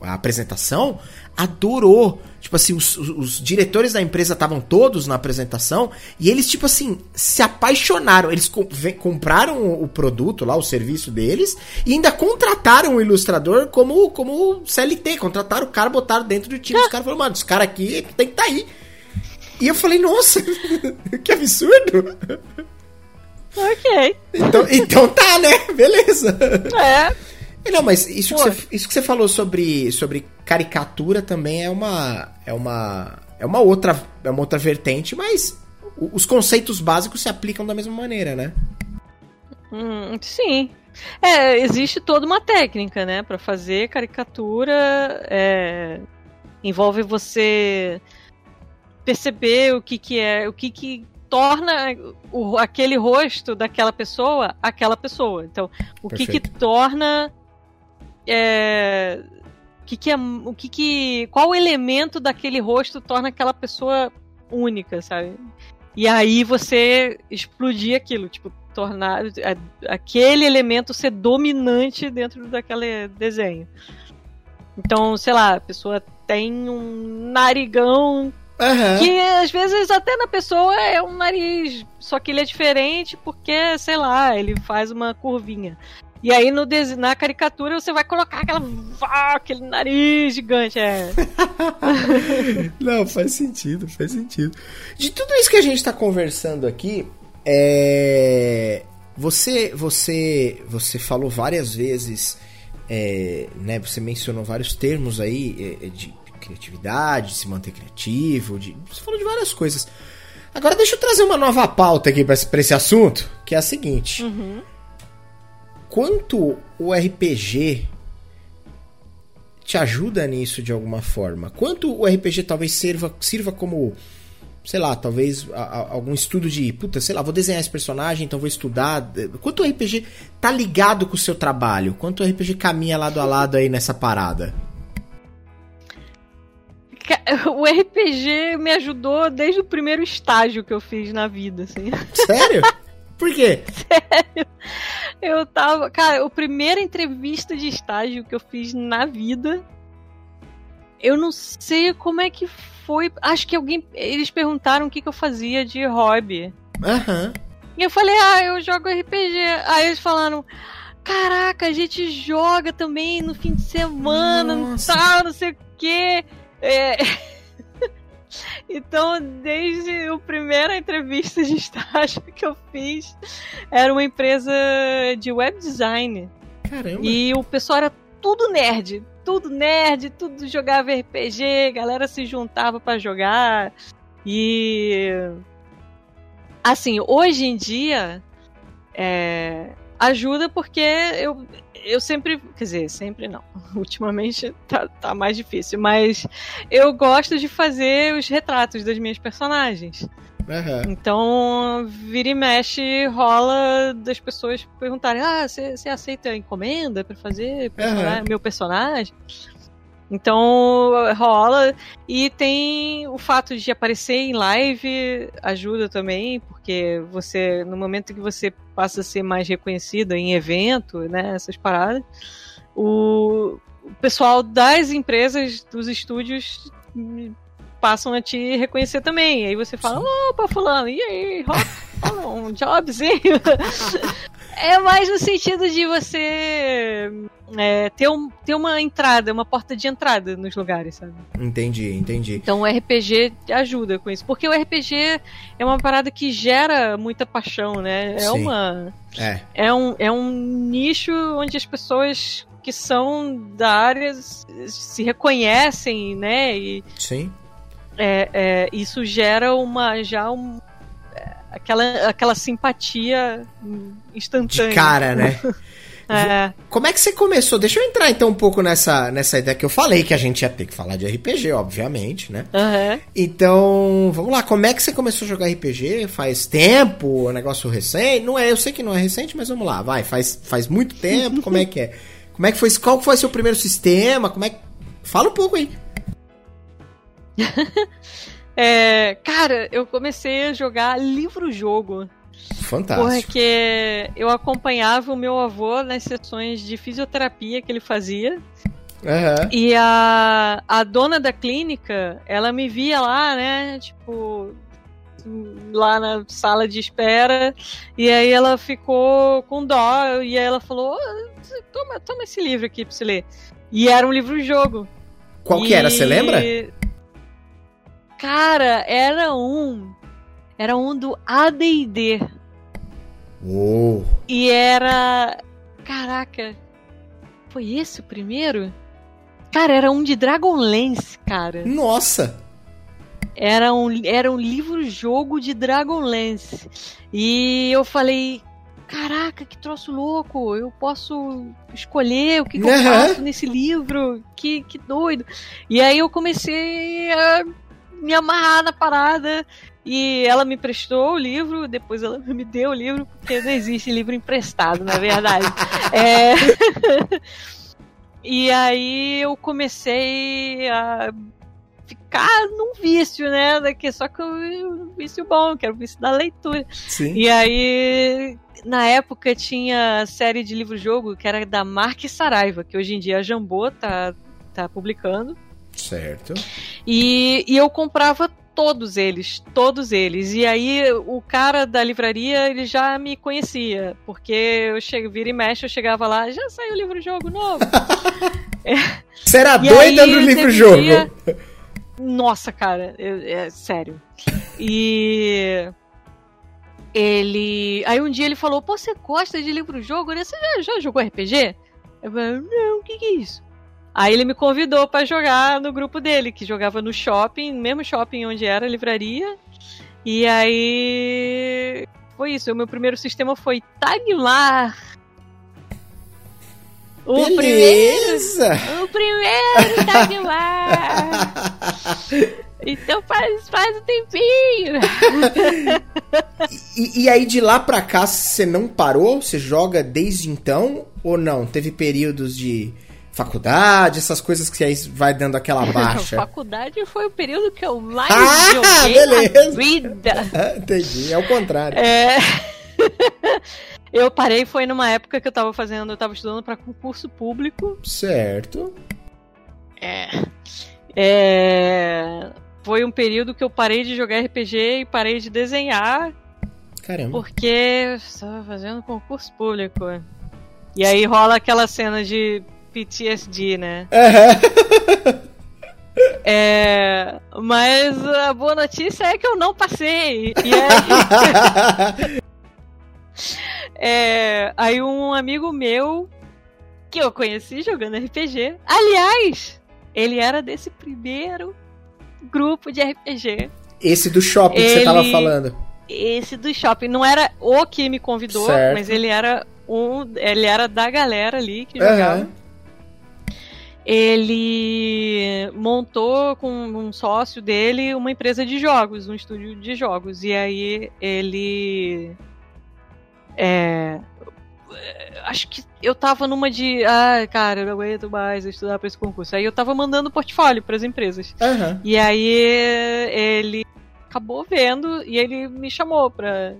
a apresentação, adorou. Tipo assim, os, os, diretores da empresa estavam todos na apresentação e eles, tipo assim, se apaixonaram. Eles compraram o, produto lá, o serviço deles, e ainda contrataram o ilustrador como, como CLT. Contrataram o cara, botaram dentro do time. Os caras falaram, mano, esse cara aqui tem que estar tá aí. E eu falei, nossa, que absurdo. Ok. Então, então tá, né? Beleza. É. Não, mas isso que, você, isso que você falou sobre, sobre caricatura também é uma é uma é uma outra é uma outra vertente, mas os conceitos básicos se aplicam da mesma maneira, né? Hum, sim. É, existe toda uma técnica, né, para fazer caricatura. É, envolve você perceber o que que é, o que que torna o, aquele rosto daquela pessoa aquela pessoa. Então, o Perfeito. que que torna é, que que é, o que que qual elemento daquele rosto torna aquela pessoa única, sabe? E aí você explodir aquilo, tipo, tornar aquele elemento ser dominante dentro daquele desenho. Então, sei lá, a pessoa tem um narigão Uhum. Que às vezes até na pessoa é um nariz, só que ele é diferente porque, sei lá, ele faz uma curvinha. E aí no na caricatura você vai colocar aquela, aquele nariz gigante, é. Não, faz sentido, faz sentido. De tudo isso que a gente está conversando aqui, é... você, você, você falou várias vezes, é... né? Você mencionou vários termos aí é, de criatividade, de se manter criativo, de... você falou de várias coisas. Agora deixa eu trazer uma nova pauta aqui para esse assunto, que é a seguinte. Uhum quanto o RPG te ajuda nisso de alguma forma? Quanto o RPG talvez sirva, sirva como, sei lá, talvez a, a, algum estudo de, puta, sei lá, vou desenhar esse personagem, então vou estudar. Quanto o RPG tá ligado com o seu trabalho? Quanto o RPG caminha lado a lado aí nessa parada? O RPG me ajudou desde o primeiro estágio que eu fiz na vida, assim. Sério? Por quê? Sério? Eu tava. Cara, a primeira entrevista de estágio que eu fiz na vida. Eu não sei como é que foi. Acho que alguém. Eles perguntaram o que, que eu fazia de hobby. Aham. Uhum. E eu falei, ah, eu jogo RPG. Aí eles falaram. Caraca, a gente joga também no fim de semana, Nossa. tal, não sei o quê. É. Então, desde a primeira entrevista de estágio que eu fiz, era uma empresa de web design. Caramba! E o pessoal era tudo nerd, tudo nerd, tudo jogava RPG, galera se juntava para jogar. E assim, hoje em dia é, ajuda porque eu, eu sempre, quer dizer, sempre não. Ultimamente tá, tá mais difícil, mas eu gosto de fazer os retratos das minhas personagens. Uhum. Então, vira e mexe, rola das pessoas perguntarem: Ah, você aceita encomenda para fazer uhum. meu personagem? Então rola. E tem o fato de aparecer em live ajuda também, porque você, no momento que você passa a ser mais reconhecida em evento, né, essas paradas, o, o pessoal das empresas, dos estúdios passam a te reconhecer também. Aí você fala, opa, fulano, e aí, rola um jobzinho. é mais no sentido de você é, ter, um, ter uma entrada, uma porta de entrada nos lugares, sabe? Entendi, entendi. Então o RPG ajuda com isso. Porque o RPG é uma parada que gera muita paixão, né? É Sim. uma. É. É um, é um nicho onde as pessoas que são da área se reconhecem, né? E, Sim. é, é, isso gera uma já um, aquela, aquela simpatia instantânea. De cara, né? É. Como é que você começou? Deixa eu entrar então um pouco nessa, nessa ideia que eu falei, que a gente ia ter que falar de RPG, obviamente, né? Uhum. Então, vamos lá, como é que você começou a jogar RPG? Faz tempo? É um negócio recente? Não é, eu sei que não é recente, mas vamos lá, vai, faz, faz muito tempo, como é que é? Como é que foi? Qual foi seu primeiro sistema? Como é que... Fala um pouco aí. é, cara, eu comecei a jogar livro-jogo. Fantástico. Porque eu acompanhava o meu avô nas sessões de fisioterapia que ele fazia. Uhum. E a, a dona da clínica, ela me via lá, né? Tipo, lá na sala de espera. E aí ela ficou com dó. E aí ela falou: oh, toma, toma esse livro aqui pra você ler. E era um livro-jogo. Qual e... que era? Você lembra? Cara, era um. Era um do ADD. Uou. E era. Caraca. Foi esse o primeiro? Cara, era um de Dragonlance, cara. Nossa! Era um, era um livro-jogo de Dragonlance. E eu falei, caraca, que troço louco, eu posso escolher o que, que uhum. eu faço nesse livro, que, que doido. E aí eu comecei a me amarrar na parada. E ela me prestou o livro, depois ela me deu o livro, porque não existe livro emprestado, na verdade. é... e aí eu comecei a ficar num vício, né? Daqui, só que um vício bom, que era o vício da leitura. Sim. E aí, na época, tinha a série de livro-jogo que era da Mark Saraiva, que hoje em dia a Jambô tá, tá publicando. Certo. E, e eu comprava todos eles, todos eles. E aí o cara da livraria, ele já me conhecia, porque eu chego, vira e mexe, eu chegava lá, já saiu o livro-jogo novo. é. Você era e doida no livro-jogo? Dia... Nossa, cara, eu, é sério. E ele. Aí um dia ele falou: Pô, você gosta de livro-jogo? Você já, já jogou RPG? Eu falei: Não, o que, que é isso? Aí ele me convidou para jogar no grupo dele, que jogava no shopping, mesmo shopping onde era a livraria. E aí foi isso. O meu primeiro sistema foi Tagmar. O Beleza. primeiro, o primeiro Tagmar. então faz, faz um tempinho. e, e aí de lá pra cá você não parou? Você joga desde então ou não? Teve períodos de faculdade, essas coisas que aí vai dando aquela baixa. faculdade foi o período que eu mais ah, joguei beleza. na vida. Ah, entendi, é o contrário. É... eu parei foi numa época que eu tava fazendo, eu tava estudando para concurso público. Certo. É. É... Foi um período que eu parei de jogar RPG e parei de desenhar. Caramba. Porque eu estava fazendo concurso público. E aí rola aquela cena de PTSD, né? Uhum. É, mas a boa notícia é que eu não passei. E aí, é, aí um amigo meu que eu conheci jogando RPG, aliás, ele era desse primeiro grupo de RPG. Esse do shopping ele, que você tava falando. Esse do shopping. Não era o que me convidou, certo. mas ele era um. Ele era da galera ali que jogava. Ele montou com um sócio dele uma empresa de jogos, um estúdio de jogos. E aí ele. É, acho que eu tava numa de. Ah, cara, eu não aguento mais estudar pra esse concurso. Aí eu tava mandando portfólio para as empresas. Uhum. E aí ele acabou vendo e ele me chamou pra,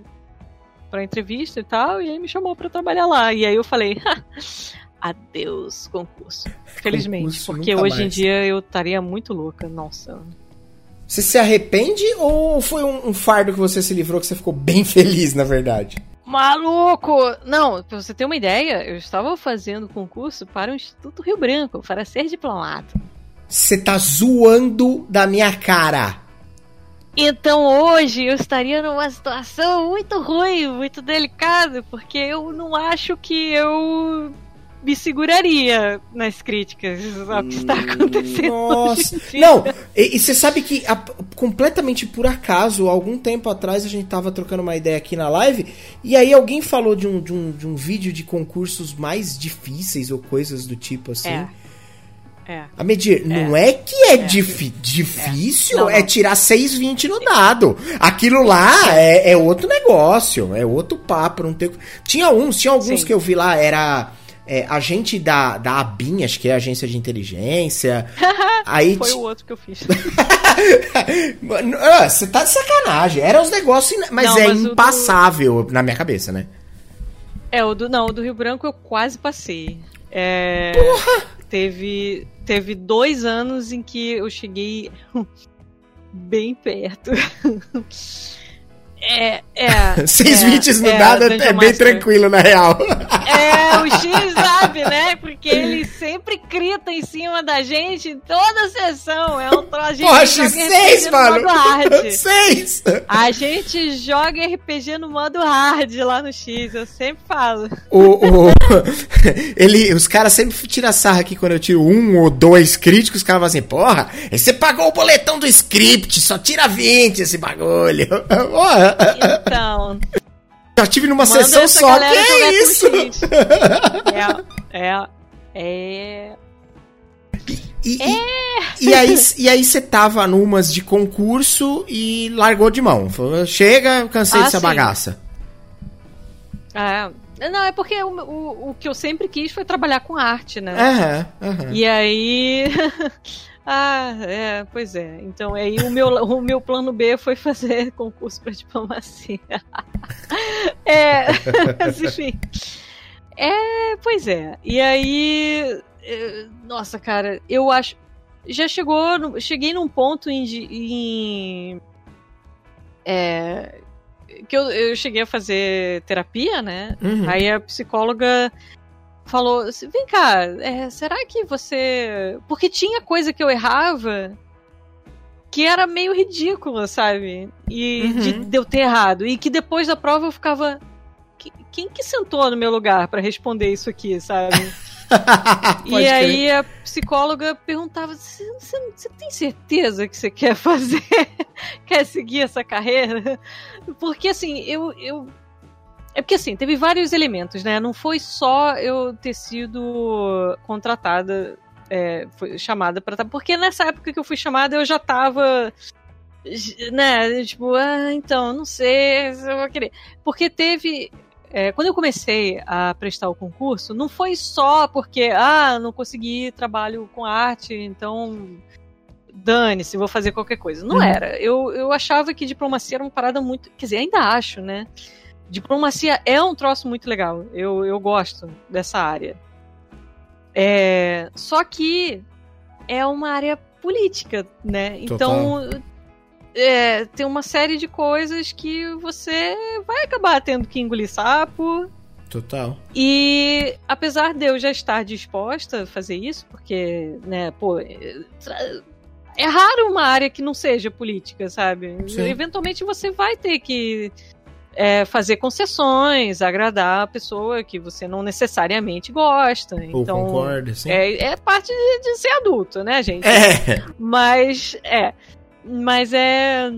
pra entrevista e tal. E aí me chamou pra trabalhar lá. E aí eu falei. adeus concurso. Felizmente, concurso porque hoje mais. em dia eu estaria muito louca, nossa. Você se arrepende ou foi um, um, fardo que você se livrou que você ficou bem feliz, na verdade? Maluco! Não, pra você ter uma ideia, eu estava fazendo concurso para o Instituto Rio Branco, para ser diplomado. Você tá zoando da minha cara. Então hoje eu estaria numa situação muito ruim, muito delicada, porque eu não acho que eu me seguraria nas críticas ao que está acontecendo. Nossa. Não, e, e, você sabe que a, completamente por acaso, algum tempo atrás a gente tava trocando uma ideia aqui na live, e aí alguém falou de um, de um, de um vídeo de concursos mais difíceis ou coisas do tipo assim. É. É. A medir, é. não é que é, é. Dif difícil, é, não, é tirar 6,20 no dado. Aquilo lá é, é outro negócio, é outro papo. Não tem... Tinha uns, tinha alguns Sim. que eu vi lá, era é, agente da, da ABIN, acho que é agência de inteligência. aí Foi o outro que eu fiz. Ah, você tá de sacanagem. Era os negócios, mas não, é mas impassável do... na minha cabeça, né? É, o do, não, o do Rio Branco eu quase passei. É, Porra! Teve, teve dois anos em que eu cheguei bem perto. É, é. Seis é, no é, dado é bem tranquilo, na real. É, o X sabe, né? Porque ele sempre grita em cima da gente em toda a sessão. É um troço. Porra, seis, mano! Seis! A gente joga RPG no modo hard lá no X, eu sempre falo. O, o, ele, os caras sempre tiram sarra aqui quando eu tiro um ou dois críticos, os caras falam assim, porra, você pagou o boletão do script, só tira 20 esse bagulho. Porra! Então. Já tive numa sessão só, que é isso? É, é, é... E, é. e, aí e aí você tava numas de concurso e largou de mão. Falou, chega, cansei ah, dessa sim. bagaça. É, não, é porque o, o, o, que eu sempre quis foi trabalhar com arte, né? Uhum, uhum. E aí Ah, é, pois é. Então aí o meu, o meu plano B foi fazer concurso para diplomacia. é, mas enfim. É, pois é. E aí, é, nossa, cara, eu acho já chegou, cheguei num ponto em, em é, que eu, eu cheguei a fazer terapia, né? Uhum. Aí a psicóloga falou: assim, vem cá, é, será que você. Porque tinha coisa que eu errava que era meio ridícula, sabe? E uhum. de, de, eu ter errado. E que depois da prova eu ficava. Quem que sentou no meu lugar para responder isso aqui, sabe? e aí a psicóloga perguntava: você, você tem certeza que você quer fazer? quer seguir essa carreira? Porque assim, eu, eu é porque assim, teve vários elementos, né? Não foi só eu ter sido contratada, é, foi chamada para porque nessa época que eu fui chamada eu já tava né, tipo, ah, então, não sei se eu vou querer. Porque teve é, quando eu comecei a prestar o concurso, não foi só porque, ah, não consegui trabalho com arte, então dane-se, vou fazer qualquer coisa. Não uhum. era. Eu, eu achava que diplomacia era uma parada muito. Quer dizer, ainda acho, né? Diplomacia é um troço muito legal. Eu, eu gosto dessa área. É, só que é uma área política, né? Então é, tem uma série de coisas que você vai acabar tendo que engolir sapo. Total. E apesar de eu já estar disposta a fazer isso, porque, né, pô, é raro uma área que não seja política, sabe? Sim. Eventualmente você vai ter que é, fazer concessões, agradar a pessoa que você não necessariamente gosta. Ou então, concorda, sim. É, é parte de, de, ser adulto, né, gente? É. Mas, é. Mas é.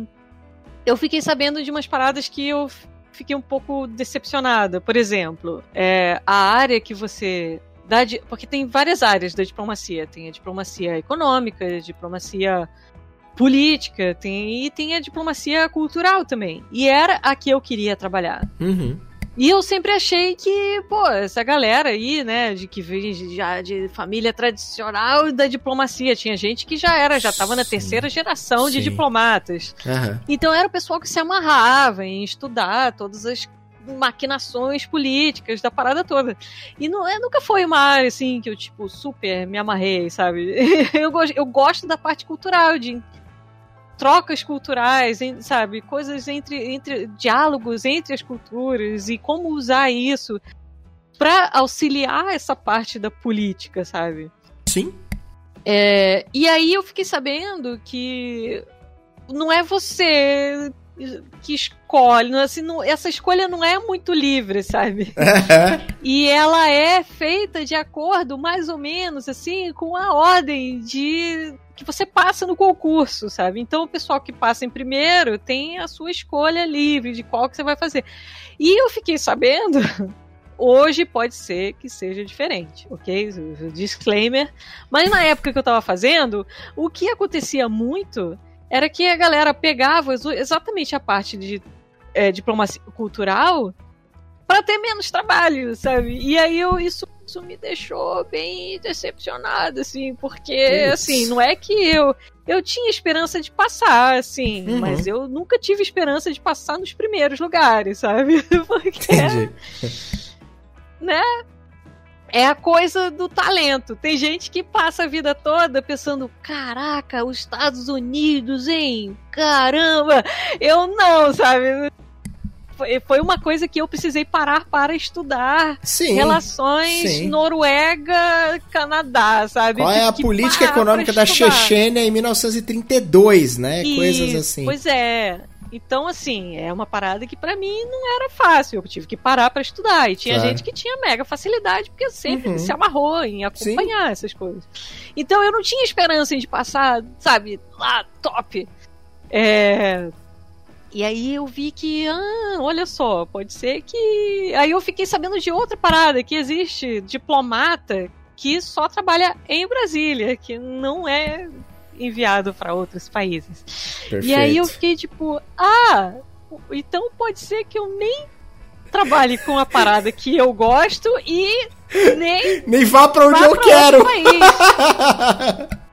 Eu fiquei sabendo de umas paradas que eu fiquei um pouco decepcionada. Por exemplo, é, a área que você dá. Porque tem várias áreas da diplomacia. Tem a diplomacia econômica, a diplomacia política, tem, e tem a diplomacia cultural também. E era a que eu queria trabalhar. Uhum. E eu sempre achei que, pô, essa galera aí, né, de que vem já de família tradicional da diplomacia, tinha gente que já era, já tava na terceira geração Sim. de diplomatas. Uhum. Então era o pessoal que se amarrava em estudar todas as maquinações políticas da parada toda. E não, é, nunca foi uma área assim que eu, tipo, super me amarrei, sabe? eu, eu gosto da parte cultural, de trocas culturais, sabe? Coisas entre, entre diálogos entre as culturas e como usar isso para auxiliar essa parte da política, sabe? Sim. É, e aí eu fiquei sabendo que não é você que escolhe, assim, não, essa escolha não é muito livre, sabe? e ela é feita de acordo, mais ou menos, assim, com a ordem de que você passa no concurso, sabe? Então o pessoal que passa em primeiro tem a sua escolha livre de qual que você vai fazer. E eu fiquei sabendo hoje pode ser que seja diferente, ok? Disclaimer. Mas na época que eu tava fazendo, o que acontecia muito era que a galera pegava exatamente a parte de é, diplomacia cultural para ter menos trabalho, sabe? E aí eu, isso, isso me deixou bem decepcionado, assim, porque, assim, não é que eu. Eu tinha esperança de passar, assim, uhum. mas eu nunca tive esperança de passar nos primeiros lugares, sabe? Porque. Entendi. Né? É a coisa do talento. Tem gente que passa a vida toda pensando: caraca, os Estados Unidos, hein? Caramba! Eu não, sabe? Foi uma coisa que eu precisei parar para estudar sim, relações sim. Noruega-Canadá, sabe? Qual é a política econômica da Chechênia em 1932, né? Isso, Coisas assim. Pois é. Então, assim, é uma parada que para mim não era fácil. Eu tive que parar para estudar. E tinha claro. gente que tinha mega facilidade, porque sempre uhum. se amarrou em acompanhar Sim. essas coisas. Então eu não tinha esperança de passar, sabe, lá, top. É... E aí eu vi que, ah, olha só, pode ser que. Aí eu fiquei sabendo de outra parada, que existe diplomata que só trabalha em Brasília, que não é enviado para outros países. Perfeito. E aí eu fiquei tipo, ah, então pode ser que eu nem trabalhe com a parada que eu gosto e nem nem vá para onde eu quero.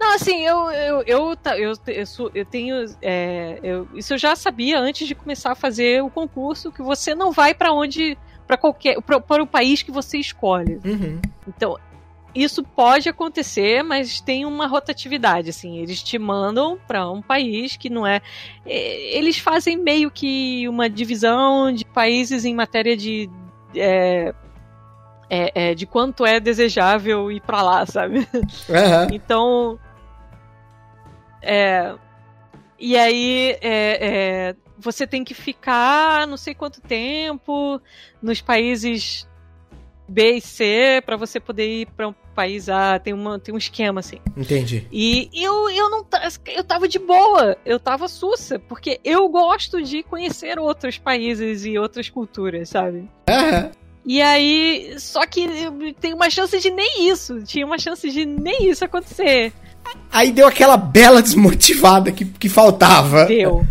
Não, assim, eu eu, eu, eu, eu, eu tenho é, eu, isso eu já sabia antes de começar a fazer o concurso que você não vai para onde para qualquer para o país que você escolhe. Uhum. Então isso pode acontecer, mas tem uma rotatividade, assim. Eles te mandam para um país que não é. Eles fazem meio que uma divisão de países em matéria de. É, é, é, de quanto é desejável ir para lá, sabe? Uhum. Então. É, e aí é, é, você tem que ficar não sei quanto tempo nos países B e C para você poder ir para um país A, tem, uma, tem um esquema assim. Entendi. E eu, eu não eu tava de boa, eu tava sussa, porque eu gosto de conhecer outros países e outras culturas, sabe? Aham. E aí, só que tem uma chance de nem isso, tinha uma chance de nem isso acontecer. Aí deu aquela bela desmotivada que, que faltava. Deu.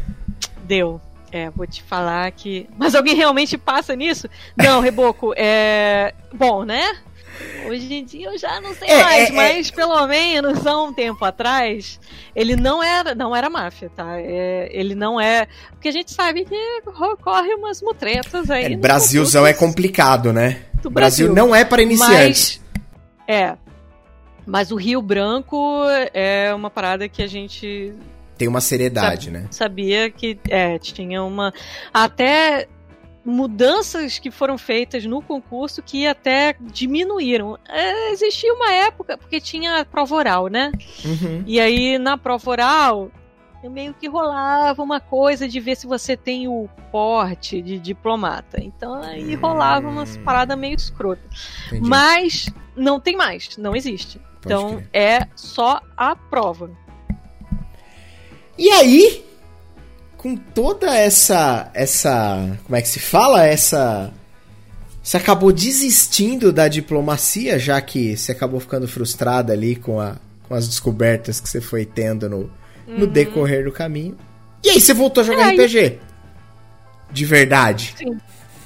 Deu. É, vou te falar que. Mas alguém realmente passa nisso? Não, Reboco, é. Bom, né? Hoje em dia eu já não sei é, mais, é, é. mas é... pelo menos há um tempo atrás, ele não era, não era máfia, tá? É, ele não é. Porque a gente sabe que ocorre umas mutretas aí. É, Brasilzão é complicado, né? O Brasil. Brasil não é para iniciantes. Mas, é. Mas o Rio Branco é uma parada que a gente tem uma seriedade, né? Sabia que é, tinha uma. Até mudanças que foram feitas no concurso que até diminuíram. É, existia uma época, porque tinha prova oral, né? Uhum. E aí na prova oral meio que rolava uma coisa de ver se você tem o porte de diplomata. Então aí rolava umas hum. paradas meio escrotas. Mas não tem mais, não existe. Pode então crer. é só a prova. E aí, com toda essa essa, como é que se fala, essa você acabou desistindo da diplomacia, já que você acabou ficando frustrada ali com, a, com as descobertas que você foi tendo no, uhum. no decorrer do caminho. E aí você voltou a jogar é, RPG? De verdade? Sim.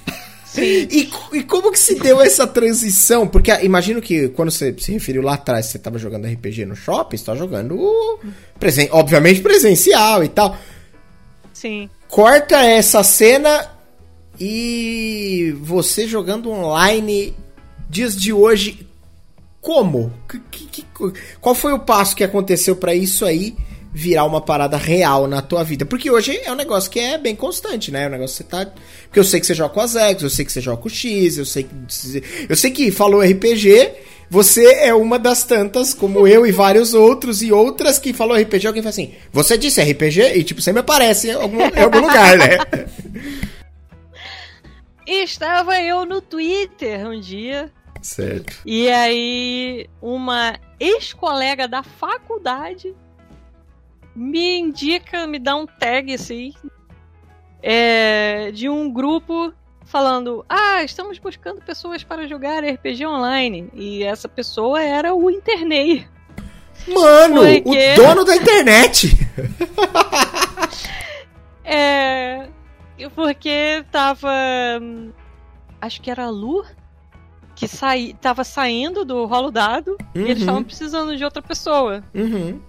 Sim. E, e, como que se deu essa transição? Porque ah, imagino que quando você se referiu lá atrás, você estava jogando RPG no shopping, você tá jogando presen obviamente presencial e tal. Sim. Corta essa cena e você jogando online dias de hoje. Como? Que, que, qual foi o passo que aconteceu para isso aí virar uma parada real na tua vida? Porque hoje é um negócio que é bem constante, né? É um negócio que você tá. Porque eu sei que você joga com as X, eu sei que você joga com o X, eu sei que. Eu sei que falou RPG, você é uma das tantas, como eu e vários outros, e outras que falou RPG, alguém fala assim, você disse RPG? E tipo, sempre aparece em algum, em algum lugar, né? Estava eu no Twitter um dia. Certo. E aí, uma ex-colega da faculdade me indica, me dá um tag assim, é, de um grupo falando: Ah, estamos buscando pessoas para jogar RPG online. E essa pessoa era o Internei. Mano, Porque... o dono da internet! é. Porque tava. Acho que era a Lu que saí, tava saindo do rolo dado uhum. e eles uhum. estavam precisando de outra pessoa. Uhum.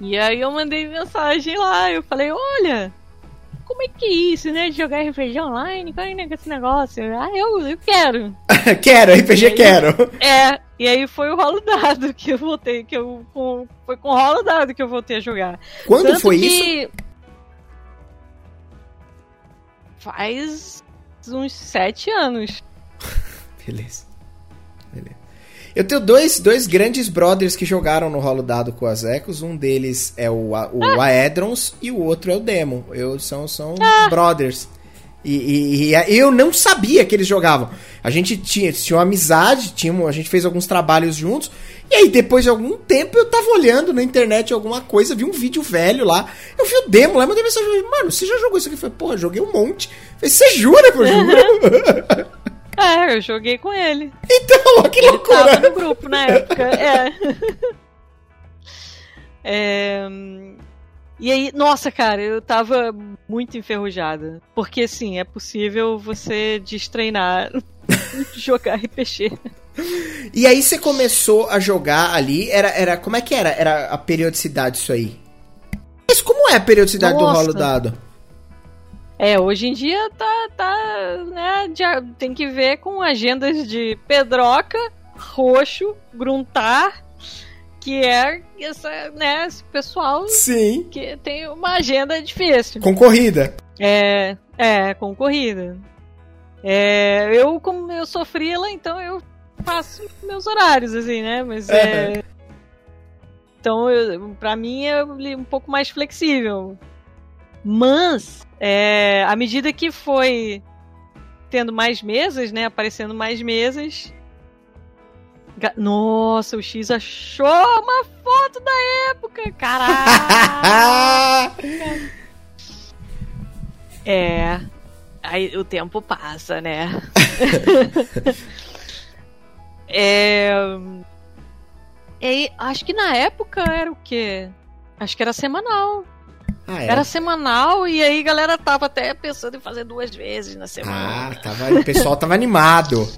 E aí eu mandei mensagem lá, eu falei, olha, como é que é isso, né? De jogar RPG online? Qual é esse negócio? Ah, eu, eu quero. quero, RPG aí, quero. É, e aí foi o rolo dado que eu voltei, que eu. Com, foi com o rolo dado que eu voltei a jogar. Quando Tanto foi isso? Faz uns sete anos. Beleza. Eu tenho dois, dois grandes brothers que jogaram no rolo dado com as Ecos. Um deles é o, o ah. Aedrons e o outro é o Demon. Eu, são são ah. brothers. E, e, e, eu não sabia que eles jogavam. A gente tinha, tinha uma amizade, tinha, a gente fez alguns trabalhos juntos. E aí, depois de algum tempo, eu tava olhando na internet alguma coisa, vi um vídeo velho lá. Eu vi o demo lá, mandei mensagem, mano, você já jogou isso aqui? Eu falei, porra, joguei um monte. Eu falei, você jura que eu juro? É, eu joguei com ele. Então, que ele loucura! Ele tava no grupo na época, é. é. E aí, nossa, cara, eu tava muito enferrujada. Porque, assim, é possível você destreinar jogar RPG. E aí você começou a jogar ali, era, era como é que era? Era a periodicidade isso aí? Mas como é a periodicidade nossa. do rolo dado? É, hoje em dia tá, tá, né, tem que ver com agendas de Pedroca, Roxo, Gruntar, que é essa, né, esse pessoal Sim. que tem uma agenda difícil. Concorrida. É, é, concorrida. É, eu, como eu sou frila, então eu faço meus horários, assim, né, mas é... Então, eu, pra mim é um pouco mais flexível. Mas, é, à medida que foi tendo mais mesas, né? Aparecendo mais mesas. Nossa, o X achou uma foto da época! Caraca! é. Aí o tempo passa, né? é. E, acho que na época era o quê? Acho que era semanal. Ah, é? Era semanal e aí a galera tava até pensando em fazer duas vezes na semana. Ah, tava, o pessoal tava animado.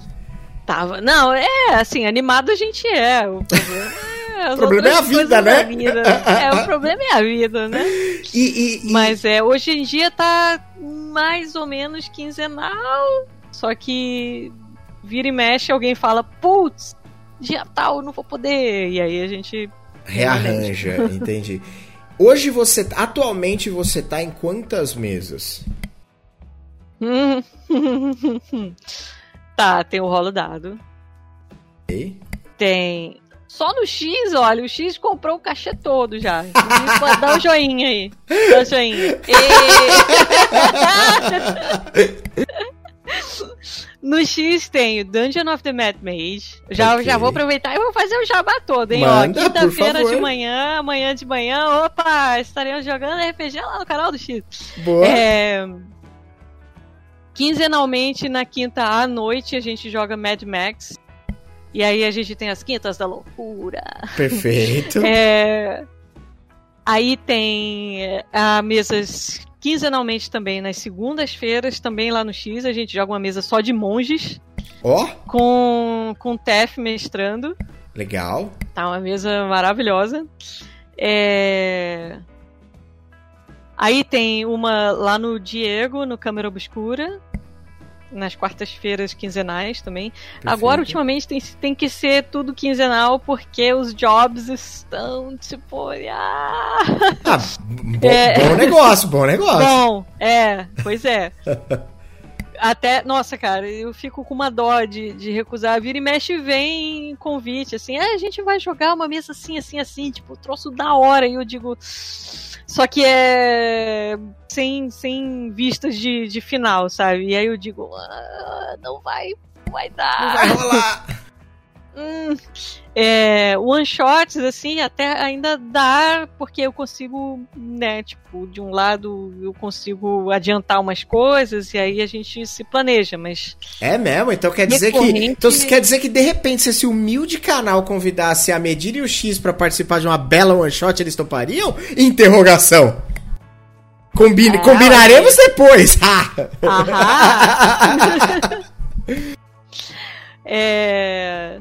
Tava. Não, é, assim, animado a gente é. O problema é. o problema é a vida, né? Vida. É, o problema é a vida, né? E, e, e... Mas é, hoje em dia tá mais ou menos quinzenal. Só que vira e mexe, alguém fala, putz, dia tal, não vou poder. E aí a gente. Rearranja, entendi. Hoje você. Atualmente você tá em quantas mesas? tá, tem o rolo dado. E? Tem. Só no X, olha, o X comprou o cachê todo já. Dar o um joinha aí. Dá o joinha. E... No X tem o Dungeon of the Mad Mage. Já, okay. já vou aproveitar e vou fazer o jabá todo, hein? Manda, Ó, quinta-feira de manhã, amanhã de manhã, opa, estaremos jogando RPG lá no canal do X. Boa. É... Quinzenalmente, na quinta à noite, a gente joga Mad Max. E aí a gente tem as quintas da loucura. Perfeito. é... Aí tem é, a mesas quinzenalmente também, nas segundas-feiras, também lá no X, a gente joga uma mesa só de monges. Ó! Oh. Com, com o Tef mestrando. Legal. Tá uma mesa maravilhosa. É... Aí tem uma lá no Diego, no Câmera Obscura nas quartas-feiras quinzenais também. Perfeito. Agora, ultimamente, tem, tem que ser tudo quinzenal porque os jobs estão tipo. Ah, ah bom, é... bom negócio, bom negócio. Bom, é, pois é. até, nossa, cara, eu fico com uma dó de, de recusar. Vira e mexe vem convite, assim, ah, a gente vai jogar uma mesa assim, assim, assim, tipo, troço da hora. E eu digo. Só que é sem, sem vistas de, de final, sabe? E aí eu digo, ah, não vai, vai dar. Não vai rolar. hum, é, one shots, assim, até ainda dá, porque eu consigo, né, tipo, de um lado eu consigo adiantar umas coisas e aí a gente se planeja, mas. É mesmo? Então quer dizer que. Então quer dizer que de repente, se esse humilde canal convidasse a Medir e o X para participar de uma bela one shot, eles topariam? Interrogação. Combine, ah, combinaremos depois. Aham. é.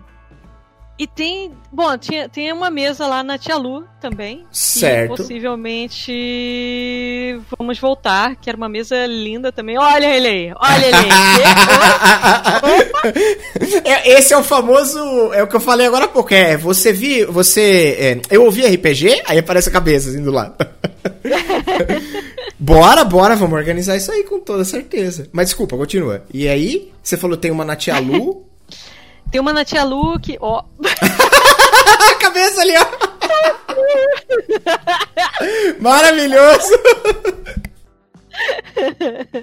E tem. Bom, tinha, tem uma mesa lá na Tia Lu também. Certo. possivelmente vamos voltar, que era uma mesa linda também. Olha ele aí, olha ele aí. É, esse é o famoso. É o que eu falei agora há pouco. É, você vi. Você. É, eu ouvi RPG, aí aparece a cabeça assim do lado. bora, bora, vamos organizar isso aí com toda certeza. Mas desculpa, continua. E aí, você falou tem uma na Tia Lu. Tem uma na Tia Lu que. Ó. a cabeça ali, ó. Maravilhoso!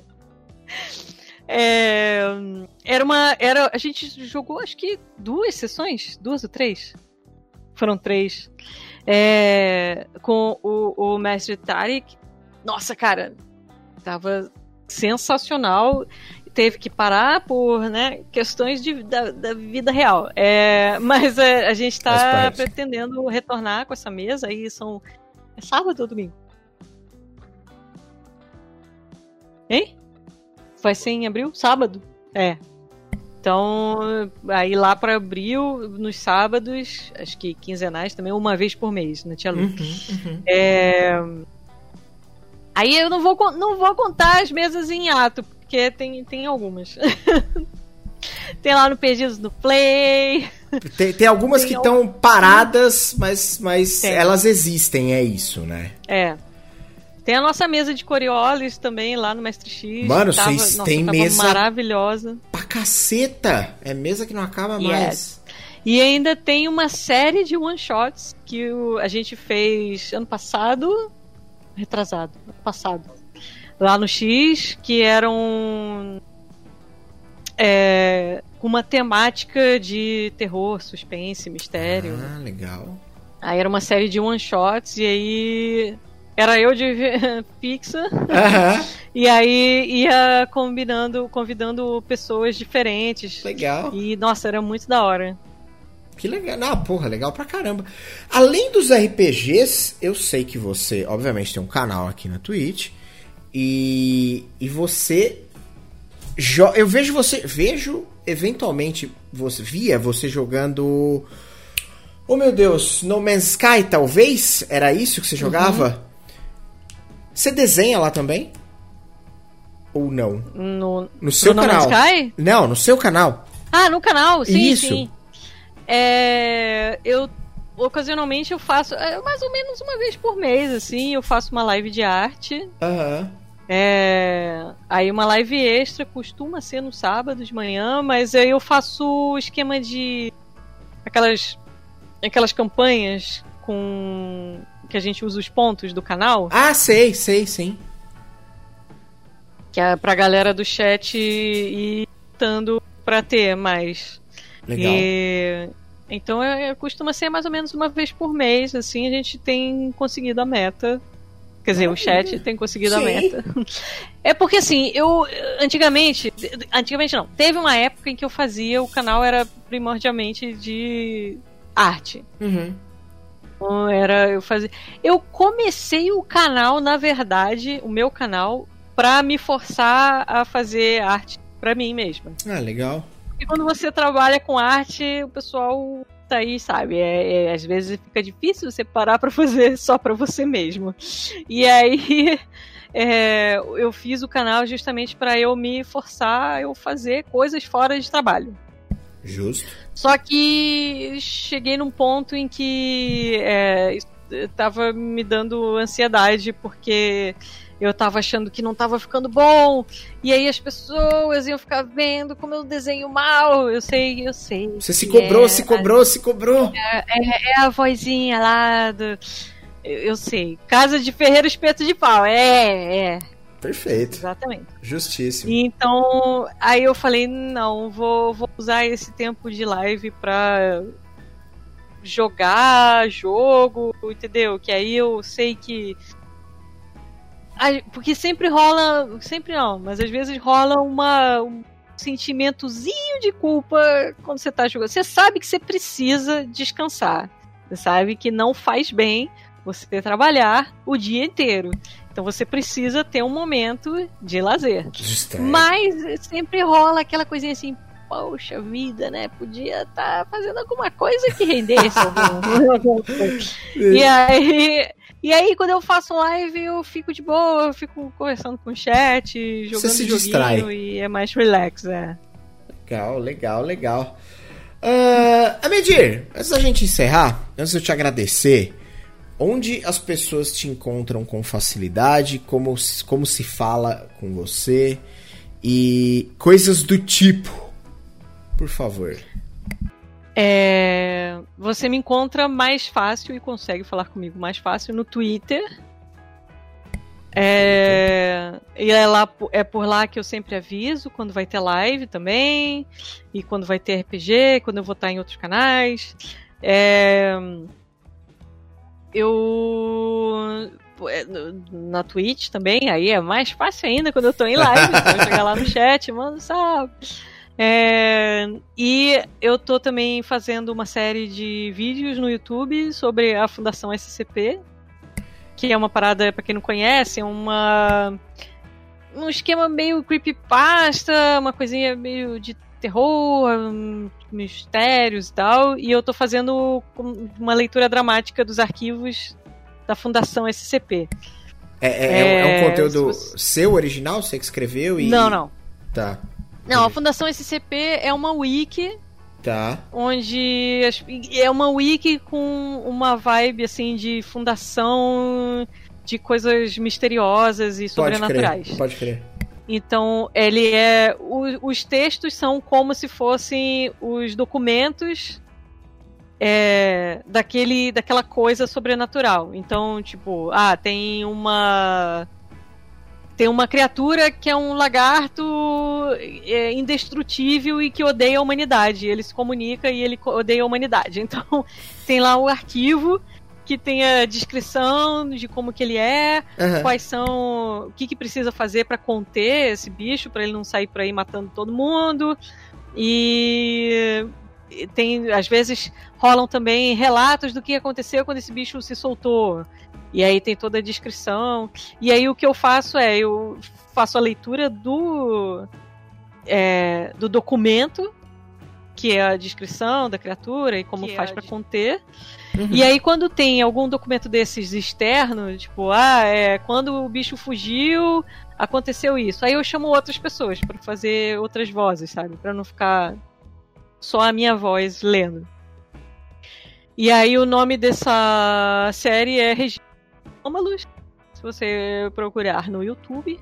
É, era uma. Era, a gente jogou acho que duas sessões? Duas ou três? Foram três. É, com o, o mestre Tarik. Nossa, cara, tava sensacional teve que parar por né, questões de, da, da vida real. É, mas é, a gente está pretendendo retornar com essa mesa aí são. É sábado ou domingo? Hein? Vai ser em abril? Sábado? É. Então, aí lá para abril, nos sábados, acho que quinzenais também, uma vez por mês, na Tia Lu. Uhum, uhum. É... Aí eu não vou, não vou contar as mesas em ato, porque tem, tem algumas. tem lá no Perdidos no Play. Tem, tem algumas tem que estão paradas, mas, mas elas existem, é isso, né? É. Tem a nossa mesa de Coriolis também lá no Mestre X. Mano, vocês têm mesa. maravilhosa. Pra caceta! É mesa que não acaba yes. mais. E ainda tem uma série de one-shots que a gente fez ano passado. Retrasado. Ano passado lá no X, que eram é, com uma temática de terror, suspense, mistério. Ah, legal. Aí era uma série de one shots e aí era eu de fixa. Uhum. e aí ia combinando, convidando pessoas diferentes. Legal. E nossa, era muito da hora. Que legal. Ah, porra, legal pra caramba. Além dos RPGs, eu sei que você, obviamente, tem um canal aqui na Twitch. E, e você. Eu vejo você. Vejo eventualmente você via você jogando. Oh meu Deus, No Man's Sky, talvez? Era isso que você jogava? Uhum. Você desenha lá também? Ou não? No, no seu no canal. No Man's Sky? Não, no seu canal. Ah, no canal, sim, isso. sim. É, eu ocasionalmente eu faço, é, mais ou menos uma vez por mês, assim, eu faço uma live de arte. Aham. Uhum. É, aí uma live extra costuma ser no sábado de manhã, mas aí eu faço o esquema de aquelas aquelas campanhas com que a gente usa os pontos do canal. Ah, sei, sei, sim. Que é pra galera do chat ir tentando pra ter mais. Legal. E, então é, é, costuma ser mais ou menos uma vez por mês, assim a gente tem conseguido a meta Quer dizer, o chat tem conseguido Sim. a meta. É porque assim, eu antigamente, antigamente não, teve uma época em que eu fazia, o canal era primordialmente de arte. Uhum. Então era eu fazia. Eu comecei o canal, na verdade, o meu canal, pra me forçar a fazer arte pra mim mesma. Ah, legal. E quando você trabalha com arte, o pessoal tá aí, sabe? É, é, às vezes fica difícil você parar para fazer só para você mesmo. E aí é, eu fiz o canal justamente para eu me forçar a eu fazer coisas fora de trabalho. Justo. Só que cheguei num ponto em que é, tava me dando ansiedade porque eu tava achando que não tava ficando bom, e aí as pessoas iam ficar vendo como eu desenho mal. Eu sei, eu sei. Você se cobrou, é, se cobrou, a, se cobrou. É, é, é, a vozinha lá do. Eu, eu sei. Casa de Ferreiro Espeto de Pau. É, é. Perfeito. Exatamente. Justíssimo. Então, aí eu falei, não, vou, vou usar esse tempo de live pra jogar jogo, entendeu? Que aí eu sei que. Porque sempre rola. Sempre não, mas às vezes rola uma, um sentimentozinho de culpa quando você tá jogando. Você sabe que você precisa descansar. Você sabe que não faz bem você trabalhar o dia inteiro. Então você precisa ter um momento de lazer. Mas sempre rola aquela coisinha assim, poxa vida, né? Podia estar tá fazendo alguma coisa que rendesse. e aí. E aí, quando eu faço live, eu fico de boa, eu fico conversando com o chat, jogando Você se distrai. e é mais relax, é. Legal, legal, legal. Uh, Amedir, antes da gente encerrar, antes de eu te agradecer, onde as pessoas te encontram com facilidade, como, como se fala com você e coisas do tipo. Por favor. É, você me encontra mais fácil e consegue falar comigo mais fácil no Twitter. É, e é, lá, é por lá que eu sempre aviso quando vai ter live também, e quando vai ter RPG, quando eu vou estar em outros canais. É, eu é, na Twitch também, aí é mais fácil ainda quando eu tô em live. eu chegar lá no chat, mano, sabe? É, e eu tô também fazendo uma série de vídeos no YouTube sobre a Fundação SCP, que é uma parada, para quem não conhece, é uma um esquema meio creepypasta, uma coisinha meio de terror, mistérios e tal, e eu tô fazendo uma leitura dramática dos arquivos da Fundação SCP. É, é, é, é um é, conteúdo você... seu original, você que escreveu e. Não, não. Tá. Não, a Fundação SCP é uma wiki. Tá. Onde é uma wiki com uma vibe assim de fundação de coisas misteriosas e sobrenaturais. Pode crer. Pode crer. Então, ele é. O, os textos são como se fossem os documentos é, daquele, daquela coisa sobrenatural. Então, tipo, ah, tem uma. Tem uma criatura que é um lagarto é, indestrutível e que odeia a humanidade. Ele se comunica e ele odeia a humanidade. Então, tem lá o arquivo que tenha descrição de como que ele é, uhum. quais são, o que, que precisa fazer para conter esse bicho, para ele não sair por aí matando todo mundo. E tem, às vezes, rolam também relatos do que aconteceu quando esse bicho se soltou. E aí tem toda a descrição. E aí o que eu faço é, eu faço a leitura do, é, do documento, que é a descrição da criatura e como que faz é para conter. Uhum. E aí, quando tem algum documento desses externos, tipo, ah, é, quando o bicho fugiu, aconteceu isso. Aí eu chamo outras pessoas para fazer outras vozes, sabe? Para não ficar só a minha voz lendo. E aí o nome dessa série é Regímalos. Se você procurar no YouTube.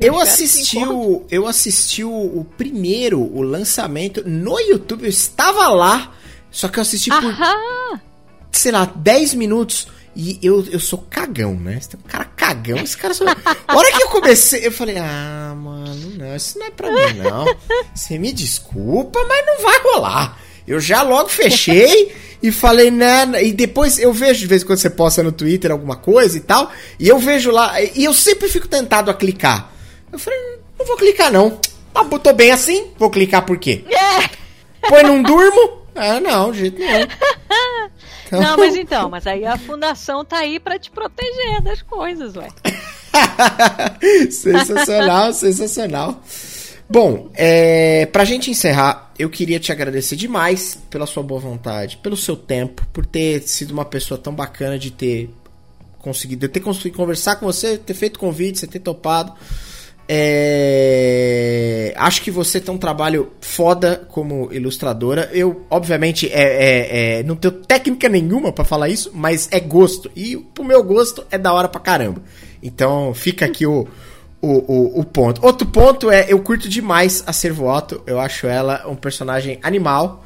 Eu, eu assisti o, eu assisti o, o, primeiro, o lançamento no YouTube. Eu estava lá, só que eu assisti por Aham sei lá, 10 minutos. E eu, eu sou cagão, né? Você tem um cara cagão, esse cara só. A hora que eu comecei, eu falei, ah, mano, não, isso não é pra mim, não. Você me desculpa, mas não vai rolar. Eu já logo fechei e falei, né? E depois eu vejo de vez em quando você posta no Twitter alguma coisa e tal. E eu vejo lá, e eu sempre fico tentado a clicar. Eu falei, não vou clicar, não. Ah, botou bem assim, vou clicar por quê? Põe não durmo? Ah, não, de jeito nenhum. Então... Não, mas então, mas aí a fundação tá aí para te proteger das coisas, ué. sensacional, sensacional. Bom, é, pra gente encerrar, eu queria te agradecer demais pela sua boa vontade, pelo seu tempo, por ter sido uma pessoa tão bacana de ter conseguido, de ter conseguido conversar com você, ter feito convite, você ter topado. É... Acho que você tem um trabalho foda como ilustradora. Eu, obviamente, é, é, é não tenho técnica nenhuma para falar isso, mas é gosto. E pro meu gosto é da hora pra caramba. Então fica aqui o, o, o, o, ponto. Outro ponto é, eu curto demais a Servoto. Eu acho ela um personagem animal.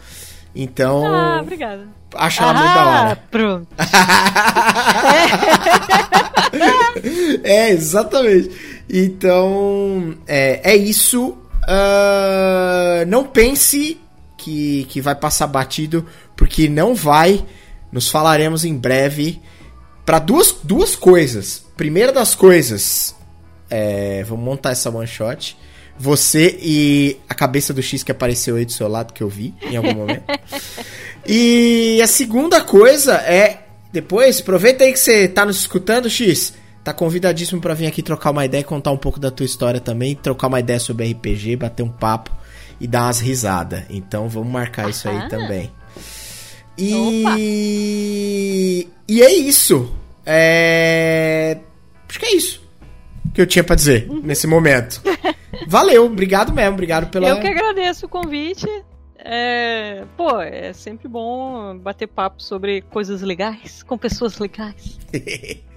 Então. Ah, obrigada. Acho ela ah, muito da hora. Pronto. é, exatamente. Então, é, é isso. Uh, não pense que, que vai passar batido, porque não vai. Nos falaremos em breve para duas, duas coisas. Primeira das coisas, é, vamos montar essa one shot. Você e a cabeça do X que apareceu aí do seu lado, que eu vi em algum momento. e a segunda coisa é. Depois, aproveita aí que você tá nos escutando, X. Tá convidadíssimo para vir aqui trocar uma ideia, contar um pouco da tua história também, trocar uma ideia sobre RPG, bater um papo e dar umas risadas. Então vamos marcar isso aí também. E. Opa. E é isso. É. Acho que é isso que eu tinha para dizer nesse momento. Valeu, obrigado mesmo, obrigado pela. Eu que agradeço o convite. É, pô, é sempre bom bater papo sobre coisas legais com pessoas legais.